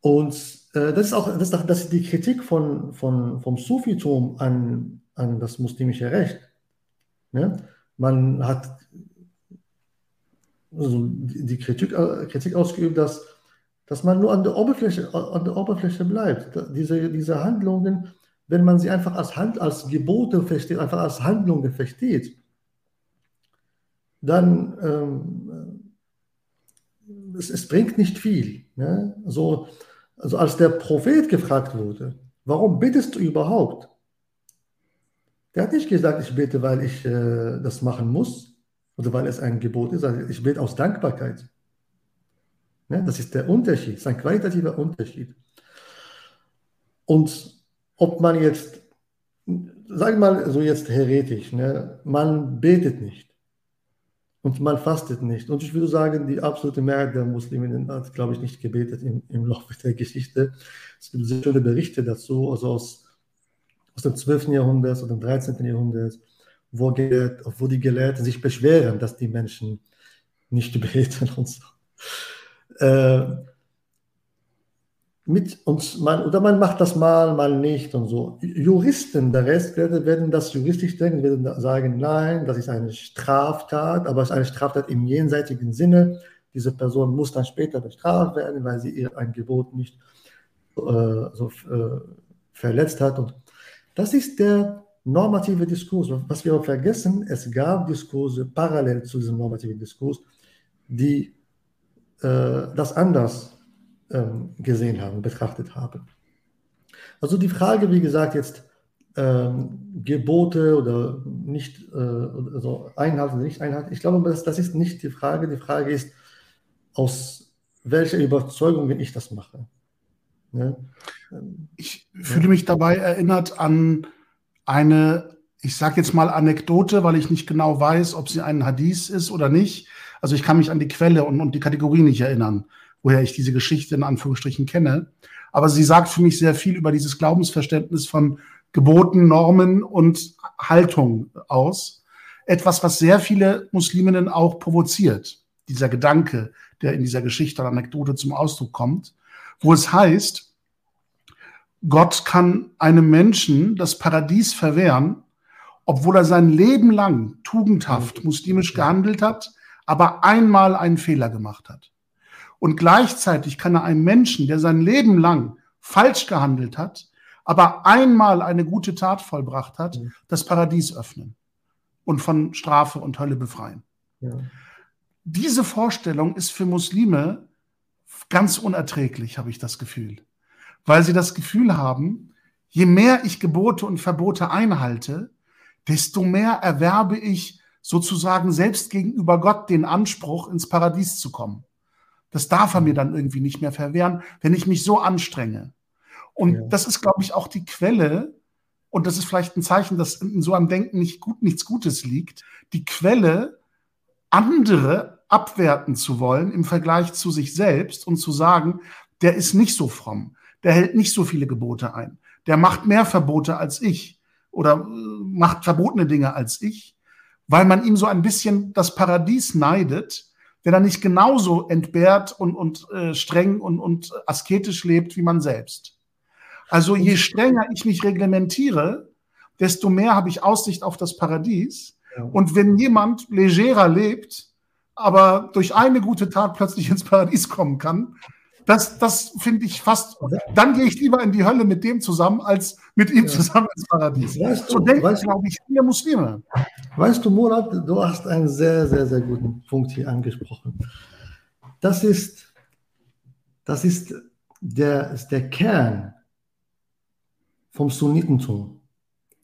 Und äh, das, ist auch, das, das ist die Kritik von, von, vom Sufitum an, an das muslimische Recht. Ne? Man hat also die Kritik, äh, Kritik ausgeübt, dass, dass man nur an der Oberfläche, an der Oberfläche bleibt. Diese, diese Handlungen wenn man sie einfach als, Hand, als Gebote versteht, einfach als Handlungen versteht, dann ähm, es, es, bringt nicht viel. Ne? Also, also als der Prophet gefragt wurde, warum betest du überhaupt? Der hat nicht gesagt, ich bete, weil ich äh, das machen muss oder weil es ein Gebot ist. Also ich bete aus Dankbarkeit. Ne? Das ist der Unterschied, das ist ein qualitativer Unterschied. Und ob man jetzt, sag mal so jetzt heretisch, ne, man betet nicht und man fastet nicht. Und ich würde sagen, die absolute Mehrheit der Musliminnen hat, glaube ich, nicht gebetet im, im Laufe der Geschichte. Es gibt sehr schöne Berichte dazu, also aus, aus dem 12. Jahrhundert oder dem 13. Jahrhundert, wo, wo die Gelehrten sich beschweren, dass die Menschen nicht beten und so. Äh, mit uns, man, oder man macht das mal, mal nicht und so. Juristen, der Rest werden, das juristisch denken, werden sagen, nein, das ist eine Straftat, aber es ist eine Straftat im jenseitigen Sinne. Diese Person muss dann später bestraft werden, weil sie ihr ein Gebot nicht. so äh, verletzt hat. Und das ist der normative Diskurs. Was wir vergessen, es gab Diskurse parallel zu diesem normativen Diskurs, die äh, das anders ähm, gesehen haben, betrachtet haben. Also die Frage, wie gesagt, jetzt ähm, Gebote oder nicht, äh, also Einhalten oder nicht Einhalten, ich glaube, das, das ist nicht die Frage. Die Frage ist, aus welcher Überzeugung ich das mache. Ne? Ich fühle mich dabei erinnert an eine, ich sage jetzt mal Anekdote, weil ich nicht genau weiß, ob sie ein Hadith ist oder nicht. Also ich kann mich an die Quelle und, und die Kategorie nicht erinnern, woher ich diese Geschichte in Anführungsstrichen kenne. Aber sie sagt für mich sehr viel über dieses Glaubensverständnis von Geboten, Normen und Haltung aus. Etwas, was sehr viele Musliminnen auch provoziert. Dieser Gedanke, der in dieser Geschichte oder Anekdote zum Ausdruck kommt, wo es heißt, Gott kann einem Menschen das Paradies verwehren, obwohl er sein Leben lang tugendhaft muslimisch gehandelt hat, aber einmal einen Fehler gemacht hat. Und gleichzeitig kann er einem Menschen, der sein Leben lang falsch gehandelt hat, aber einmal eine gute Tat vollbracht hat, mhm. das Paradies öffnen und von Strafe und Hölle befreien. Ja. Diese Vorstellung ist für Muslime ganz unerträglich, habe ich das Gefühl weil sie das Gefühl haben, je mehr ich Gebote und Verbote einhalte, desto mehr erwerbe ich sozusagen selbst gegenüber Gott den Anspruch, ins Paradies zu kommen. Das darf er mir dann irgendwie nicht mehr verwehren, wenn ich mich so anstrenge. Und ja. das ist, glaube ich, auch die Quelle, und das ist vielleicht ein Zeichen, dass in so einem Denken nicht gut, nichts Gutes liegt, die Quelle, andere abwerten zu wollen im Vergleich zu sich selbst und zu sagen, der ist nicht so fromm, der hält nicht so viele Gebote ein. Der macht mehr Verbote als ich oder äh, macht verbotene Dinge als ich, weil man ihm so ein bisschen das Paradies neidet, wenn er nicht genauso entbehrt und, und äh, streng und, und asketisch lebt wie man selbst. Also je strenger ich mich reglementiere, desto mehr habe ich Aussicht auf das Paradies. Ja. Und wenn jemand legerer lebt, aber durch eine gute Tat plötzlich ins Paradies kommen kann, das, das finde ich fast. Dann gehe ich lieber in die Hölle mit dem zusammen, als mit ihm ja. zusammen ins Paradies. Weißt so denken, glaube ich, viele Muslime. Weißt du, Murat, du hast einen sehr, sehr, sehr guten Punkt hier angesprochen. Das ist, das ist der, ist der Kern vom Sunnitentum,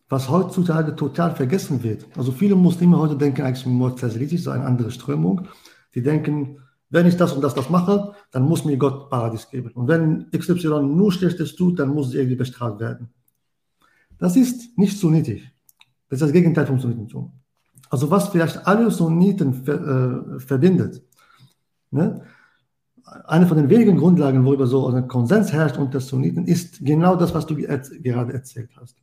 was heutzutage total vergessen wird. Also viele Muslime heute denken eigentlich, Mu'tazilitisch ist eine andere Strömung. Die denken, wenn ich das und das, das mache, dann muss mir Gott Paradies geben. Und wenn XY nur Schlechtes tut, dann muss sie irgendwie bestraft werden. Das ist nicht sunnitisch. Das ist das Gegenteil vom Sunnitentum. Also was vielleicht alle Sunniten ver, äh, verbindet. Ne? Eine von den wenigen Grundlagen, worüber so ein Konsens herrscht unter Sunniten, ist genau das, was du gerade erzählt hast.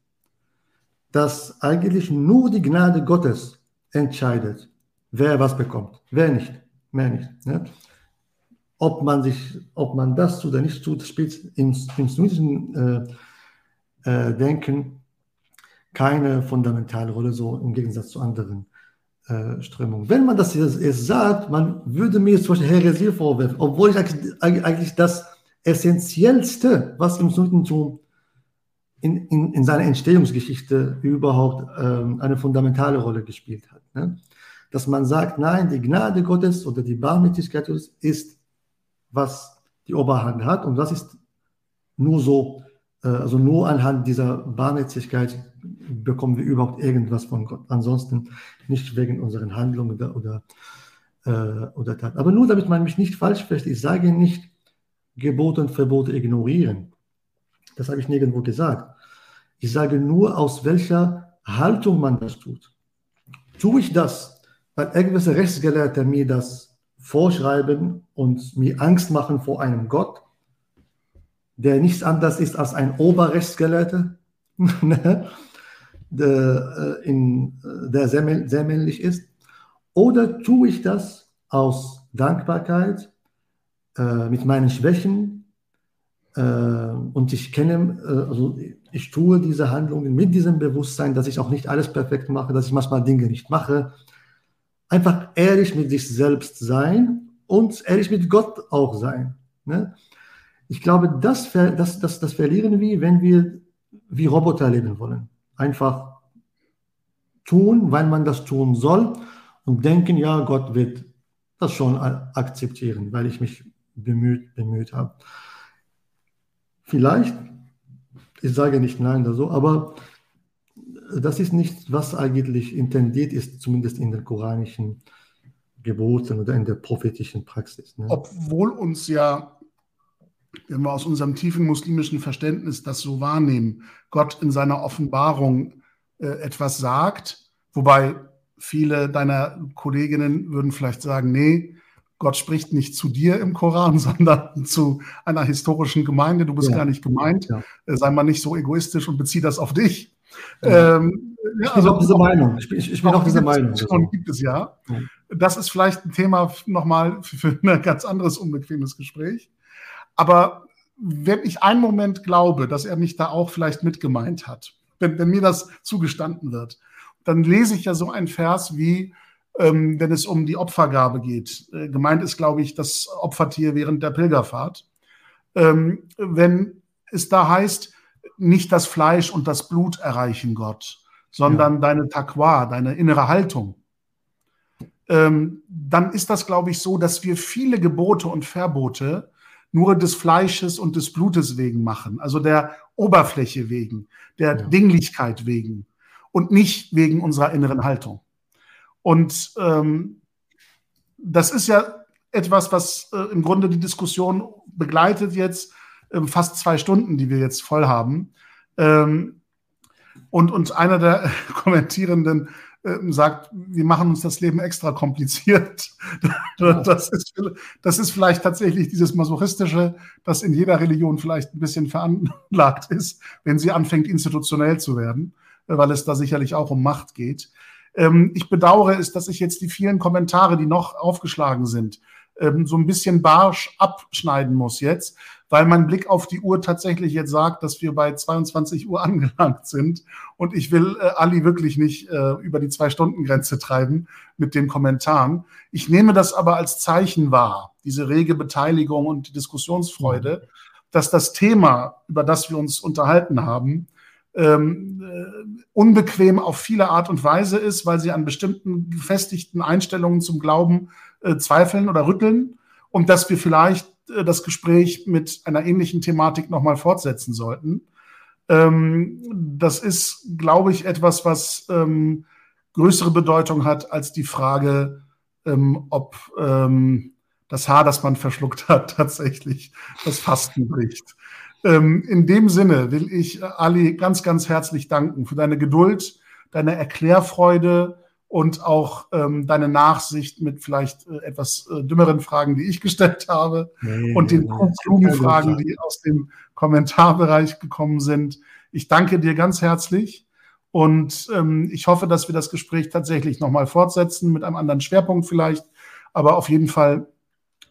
Dass eigentlich nur die Gnade Gottes entscheidet, wer was bekommt, wer nicht. Mehr nicht. Ne? Ob man sich, ob man das tut oder nicht tut, spielt im, im sunnitischen äh, äh, Denken keine fundamentale Rolle, so im Gegensatz zu anderen äh, Strömungen. Wenn man das jetzt, jetzt sagt, man würde mir zum Beispiel Heresie vorwerfen, obwohl ich eigentlich das Essentiellste, was im Sunnitentum in, in, in seiner Entstehungsgeschichte überhaupt ähm, eine fundamentale Rolle gespielt hat. Ne? Dass man sagt, nein, die Gnade Gottes oder die Barmherzigkeit Gottes ist, was die Oberhand hat und das ist nur so, äh, also nur anhand dieser Barmherzigkeit bekommen wir überhaupt irgendwas von Gott. Ansonsten nicht wegen unseren Handlungen oder, oder, äh, oder Taten. Aber nur damit man mich nicht falsch versteht, ich sage nicht, Gebote und Verbote ignorieren. Das habe ich nirgendwo gesagt. Ich sage nur, aus welcher Haltung man das tut. Tue ich das weil irgendwelche Rechtsgelehrte mir das vorschreiben und mir Angst machen vor einem Gott, der nichts anderes ist als ein Oberrechtsgelehrter, ne? der, äh, in, äh, der sehr, sehr männlich ist. Oder tue ich das aus Dankbarkeit, äh, mit meinen Schwächen, äh, und ich kenne, äh, also ich tue diese Handlungen mit diesem Bewusstsein, dass ich auch nicht alles perfekt mache, dass ich manchmal Dinge nicht mache, einfach ehrlich mit sich selbst sein und ehrlich mit Gott auch sein. Ne? Ich glaube, das, das, das, das verlieren wir, wenn wir wie Roboter leben wollen. Einfach tun, weil man das tun soll und denken, ja, Gott wird das schon akzeptieren, weil ich mich bemüht, bemüht habe. Vielleicht, ich sage nicht nein oder so, aber das ist nicht, was eigentlich intendiert ist, zumindest in den koranischen Geboten oder in der prophetischen Praxis. Ne? Obwohl uns ja, wenn wir aus unserem tiefen muslimischen Verständnis das so wahrnehmen, Gott in seiner Offenbarung äh, etwas sagt, wobei viele deiner Kolleginnen würden vielleicht sagen, nee, Gott spricht nicht zu dir im Koran, sondern zu einer historischen Gemeinde. Du bist ja. gar nicht gemeint. Ja. Äh, sei mal nicht so egoistisch und bezieh das auf dich. Ja. Ähm, ich bin also auch diese Meinung. Ich, ich, ich bin auch diese Meinung. Schon gibt es ja. Das ist vielleicht ein Thema nochmal für ein ganz anderes unbequemes Gespräch. Aber wenn ich einen Moment glaube, dass er mich da auch vielleicht mitgemeint hat, wenn, wenn mir das zugestanden wird, dann lese ich ja so einen Vers wie, ähm, wenn es um die Opfergabe geht. Äh, gemeint ist, glaube ich, das Opfertier während der Pilgerfahrt. Ähm, wenn es da heißt, nicht das Fleisch und das Blut erreichen Gott, sondern ja. deine Taqwa, deine innere Haltung, ähm, dann ist das, glaube ich, so, dass wir viele Gebote und Verbote nur des Fleisches und des Blutes wegen machen, also der Oberfläche wegen, der ja. Dinglichkeit wegen und nicht wegen unserer inneren Haltung. Und ähm, das ist ja etwas, was äh, im Grunde die Diskussion begleitet jetzt, äh, fast zwei Stunden, die wir jetzt voll haben. Ähm, und, und einer der Kommentierenden äh, sagt, wir machen uns das Leben extra kompliziert. das, ist, das ist vielleicht tatsächlich dieses Masochistische, das in jeder Religion vielleicht ein bisschen veranlagt ist, wenn sie anfängt, institutionell zu werden, äh, weil es da sicherlich auch um Macht geht. Ähm, ich bedauere es, dass ich jetzt die vielen Kommentare, die noch aufgeschlagen sind, ähm, so ein bisschen barsch abschneiden muss jetzt, weil mein Blick auf die Uhr tatsächlich jetzt sagt, dass wir bei 22 Uhr angelangt sind. Und ich will äh, Ali wirklich nicht äh, über die Zwei-Stunden-Grenze treiben mit den Kommentaren. Ich nehme das aber als Zeichen wahr, diese rege Beteiligung und die Diskussionsfreude, dass das Thema, über das wir uns unterhalten haben, ähm, äh, unbequem auf viele Art und Weise ist, weil sie an bestimmten gefestigten Einstellungen zum Glauben äh, zweifeln oder rütteln und dass wir vielleicht das Gespräch mit einer ähnlichen Thematik nochmal fortsetzen sollten. Ähm, das ist, glaube ich, etwas, was ähm, größere Bedeutung hat als die Frage, ähm, ob das Haar, das man verschluckt hat, tatsächlich das Fasten bricht. In dem Sinne will ich äh, Ali ganz, ganz herzlich danken für deine Geduld, deine Erklärfreude und auch ähm, deine Nachsicht mit vielleicht äh, etwas äh, dümmeren Fragen, die ich gestellt habe nee, und den nee, klugen Fragen, die aus dem Kommentarbereich gekommen sind. Ich danke dir ganz herzlich und ähm, ich hoffe, dass wir das Gespräch tatsächlich nochmal fortsetzen mit einem anderen Schwerpunkt vielleicht, aber auf jeden Fall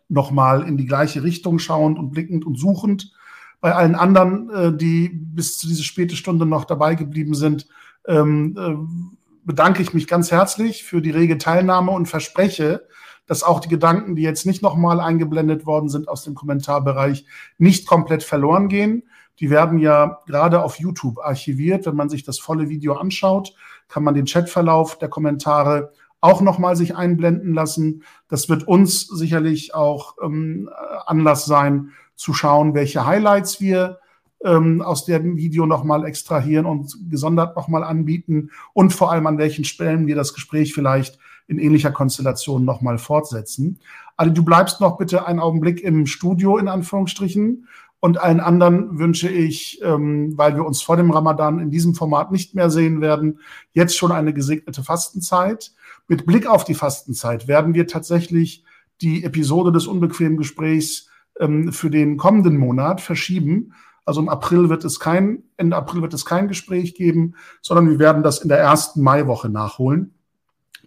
nochmal in die gleiche Richtung schauend und blickend und suchend bei allen anderen, äh, die bis zu dieser späte Stunde noch dabei geblieben sind, ähm, äh, bedanke ich mich ganz herzlich für die rege Teilnahme und verspreche, dass auch die Gedanken, die jetzt nicht nochmal eingeblendet worden sind aus dem Kommentarbereich, nicht komplett verloren gehen. Die werden ja gerade auf YouTube archiviert. Wenn man sich das volle Video anschaut, kann man den Chatverlauf der Kommentare auch nochmal sich einblenden lassen. Das wird uns sicherlich auch ähm, Anlass sein, zu schauen, welche Highlights wir ähm, aus dem Video nochmal extrahieren und gesondert nochmal anbieten und vor allem an welchen Stellen wir das Gespräch vielleicht in ähnlicher Konstellation nochmal fortsetzen. Ali, du bleibst noch bitte einen Augenblick im Studio in Anführungsstrichen und allen anderen wünsche ich, ähm, weil wir uns vor dem Ramadan in diesem Format nicht mehr sehen werden, jetzt schon eine gesegnete Fastenzeit. Mit Blick auf die Fastenzeit werden wir tatsächlich die Episode des unbequemen Gesprächs ähm, für den kommenden Monat verschieben. Also im April wird es kein, Ende April wird es kein Gespräch geben, sondern wir werden das in der ersten Maiwoche nachholen.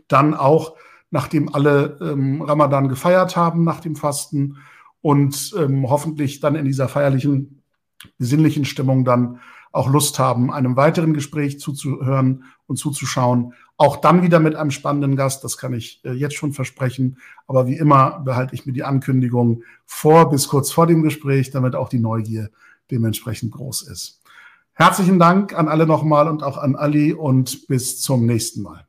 Dann auch, nachdem alle ähm, Ramadan gefeiert haben, nach dem Fasten und ähm, hoffentlich dann in dieser feierlichen, besinnlichen Stimmung dann auch Lust haben, einem weiteren Gespräch zuzuhören und zuzuschauen, Auch dann wieder mit einem spannenden Gast, das kann ich äh, jetzt schon versprechen. Aber wie immer behalte ich mir die Ankündigung vor bis kurz vor dem Gespräch, damit auch die Neugier dementsprechend groß ist. Herzlichen Dank an alle nochmal und auch an Ali und bis zum nächsten Mal.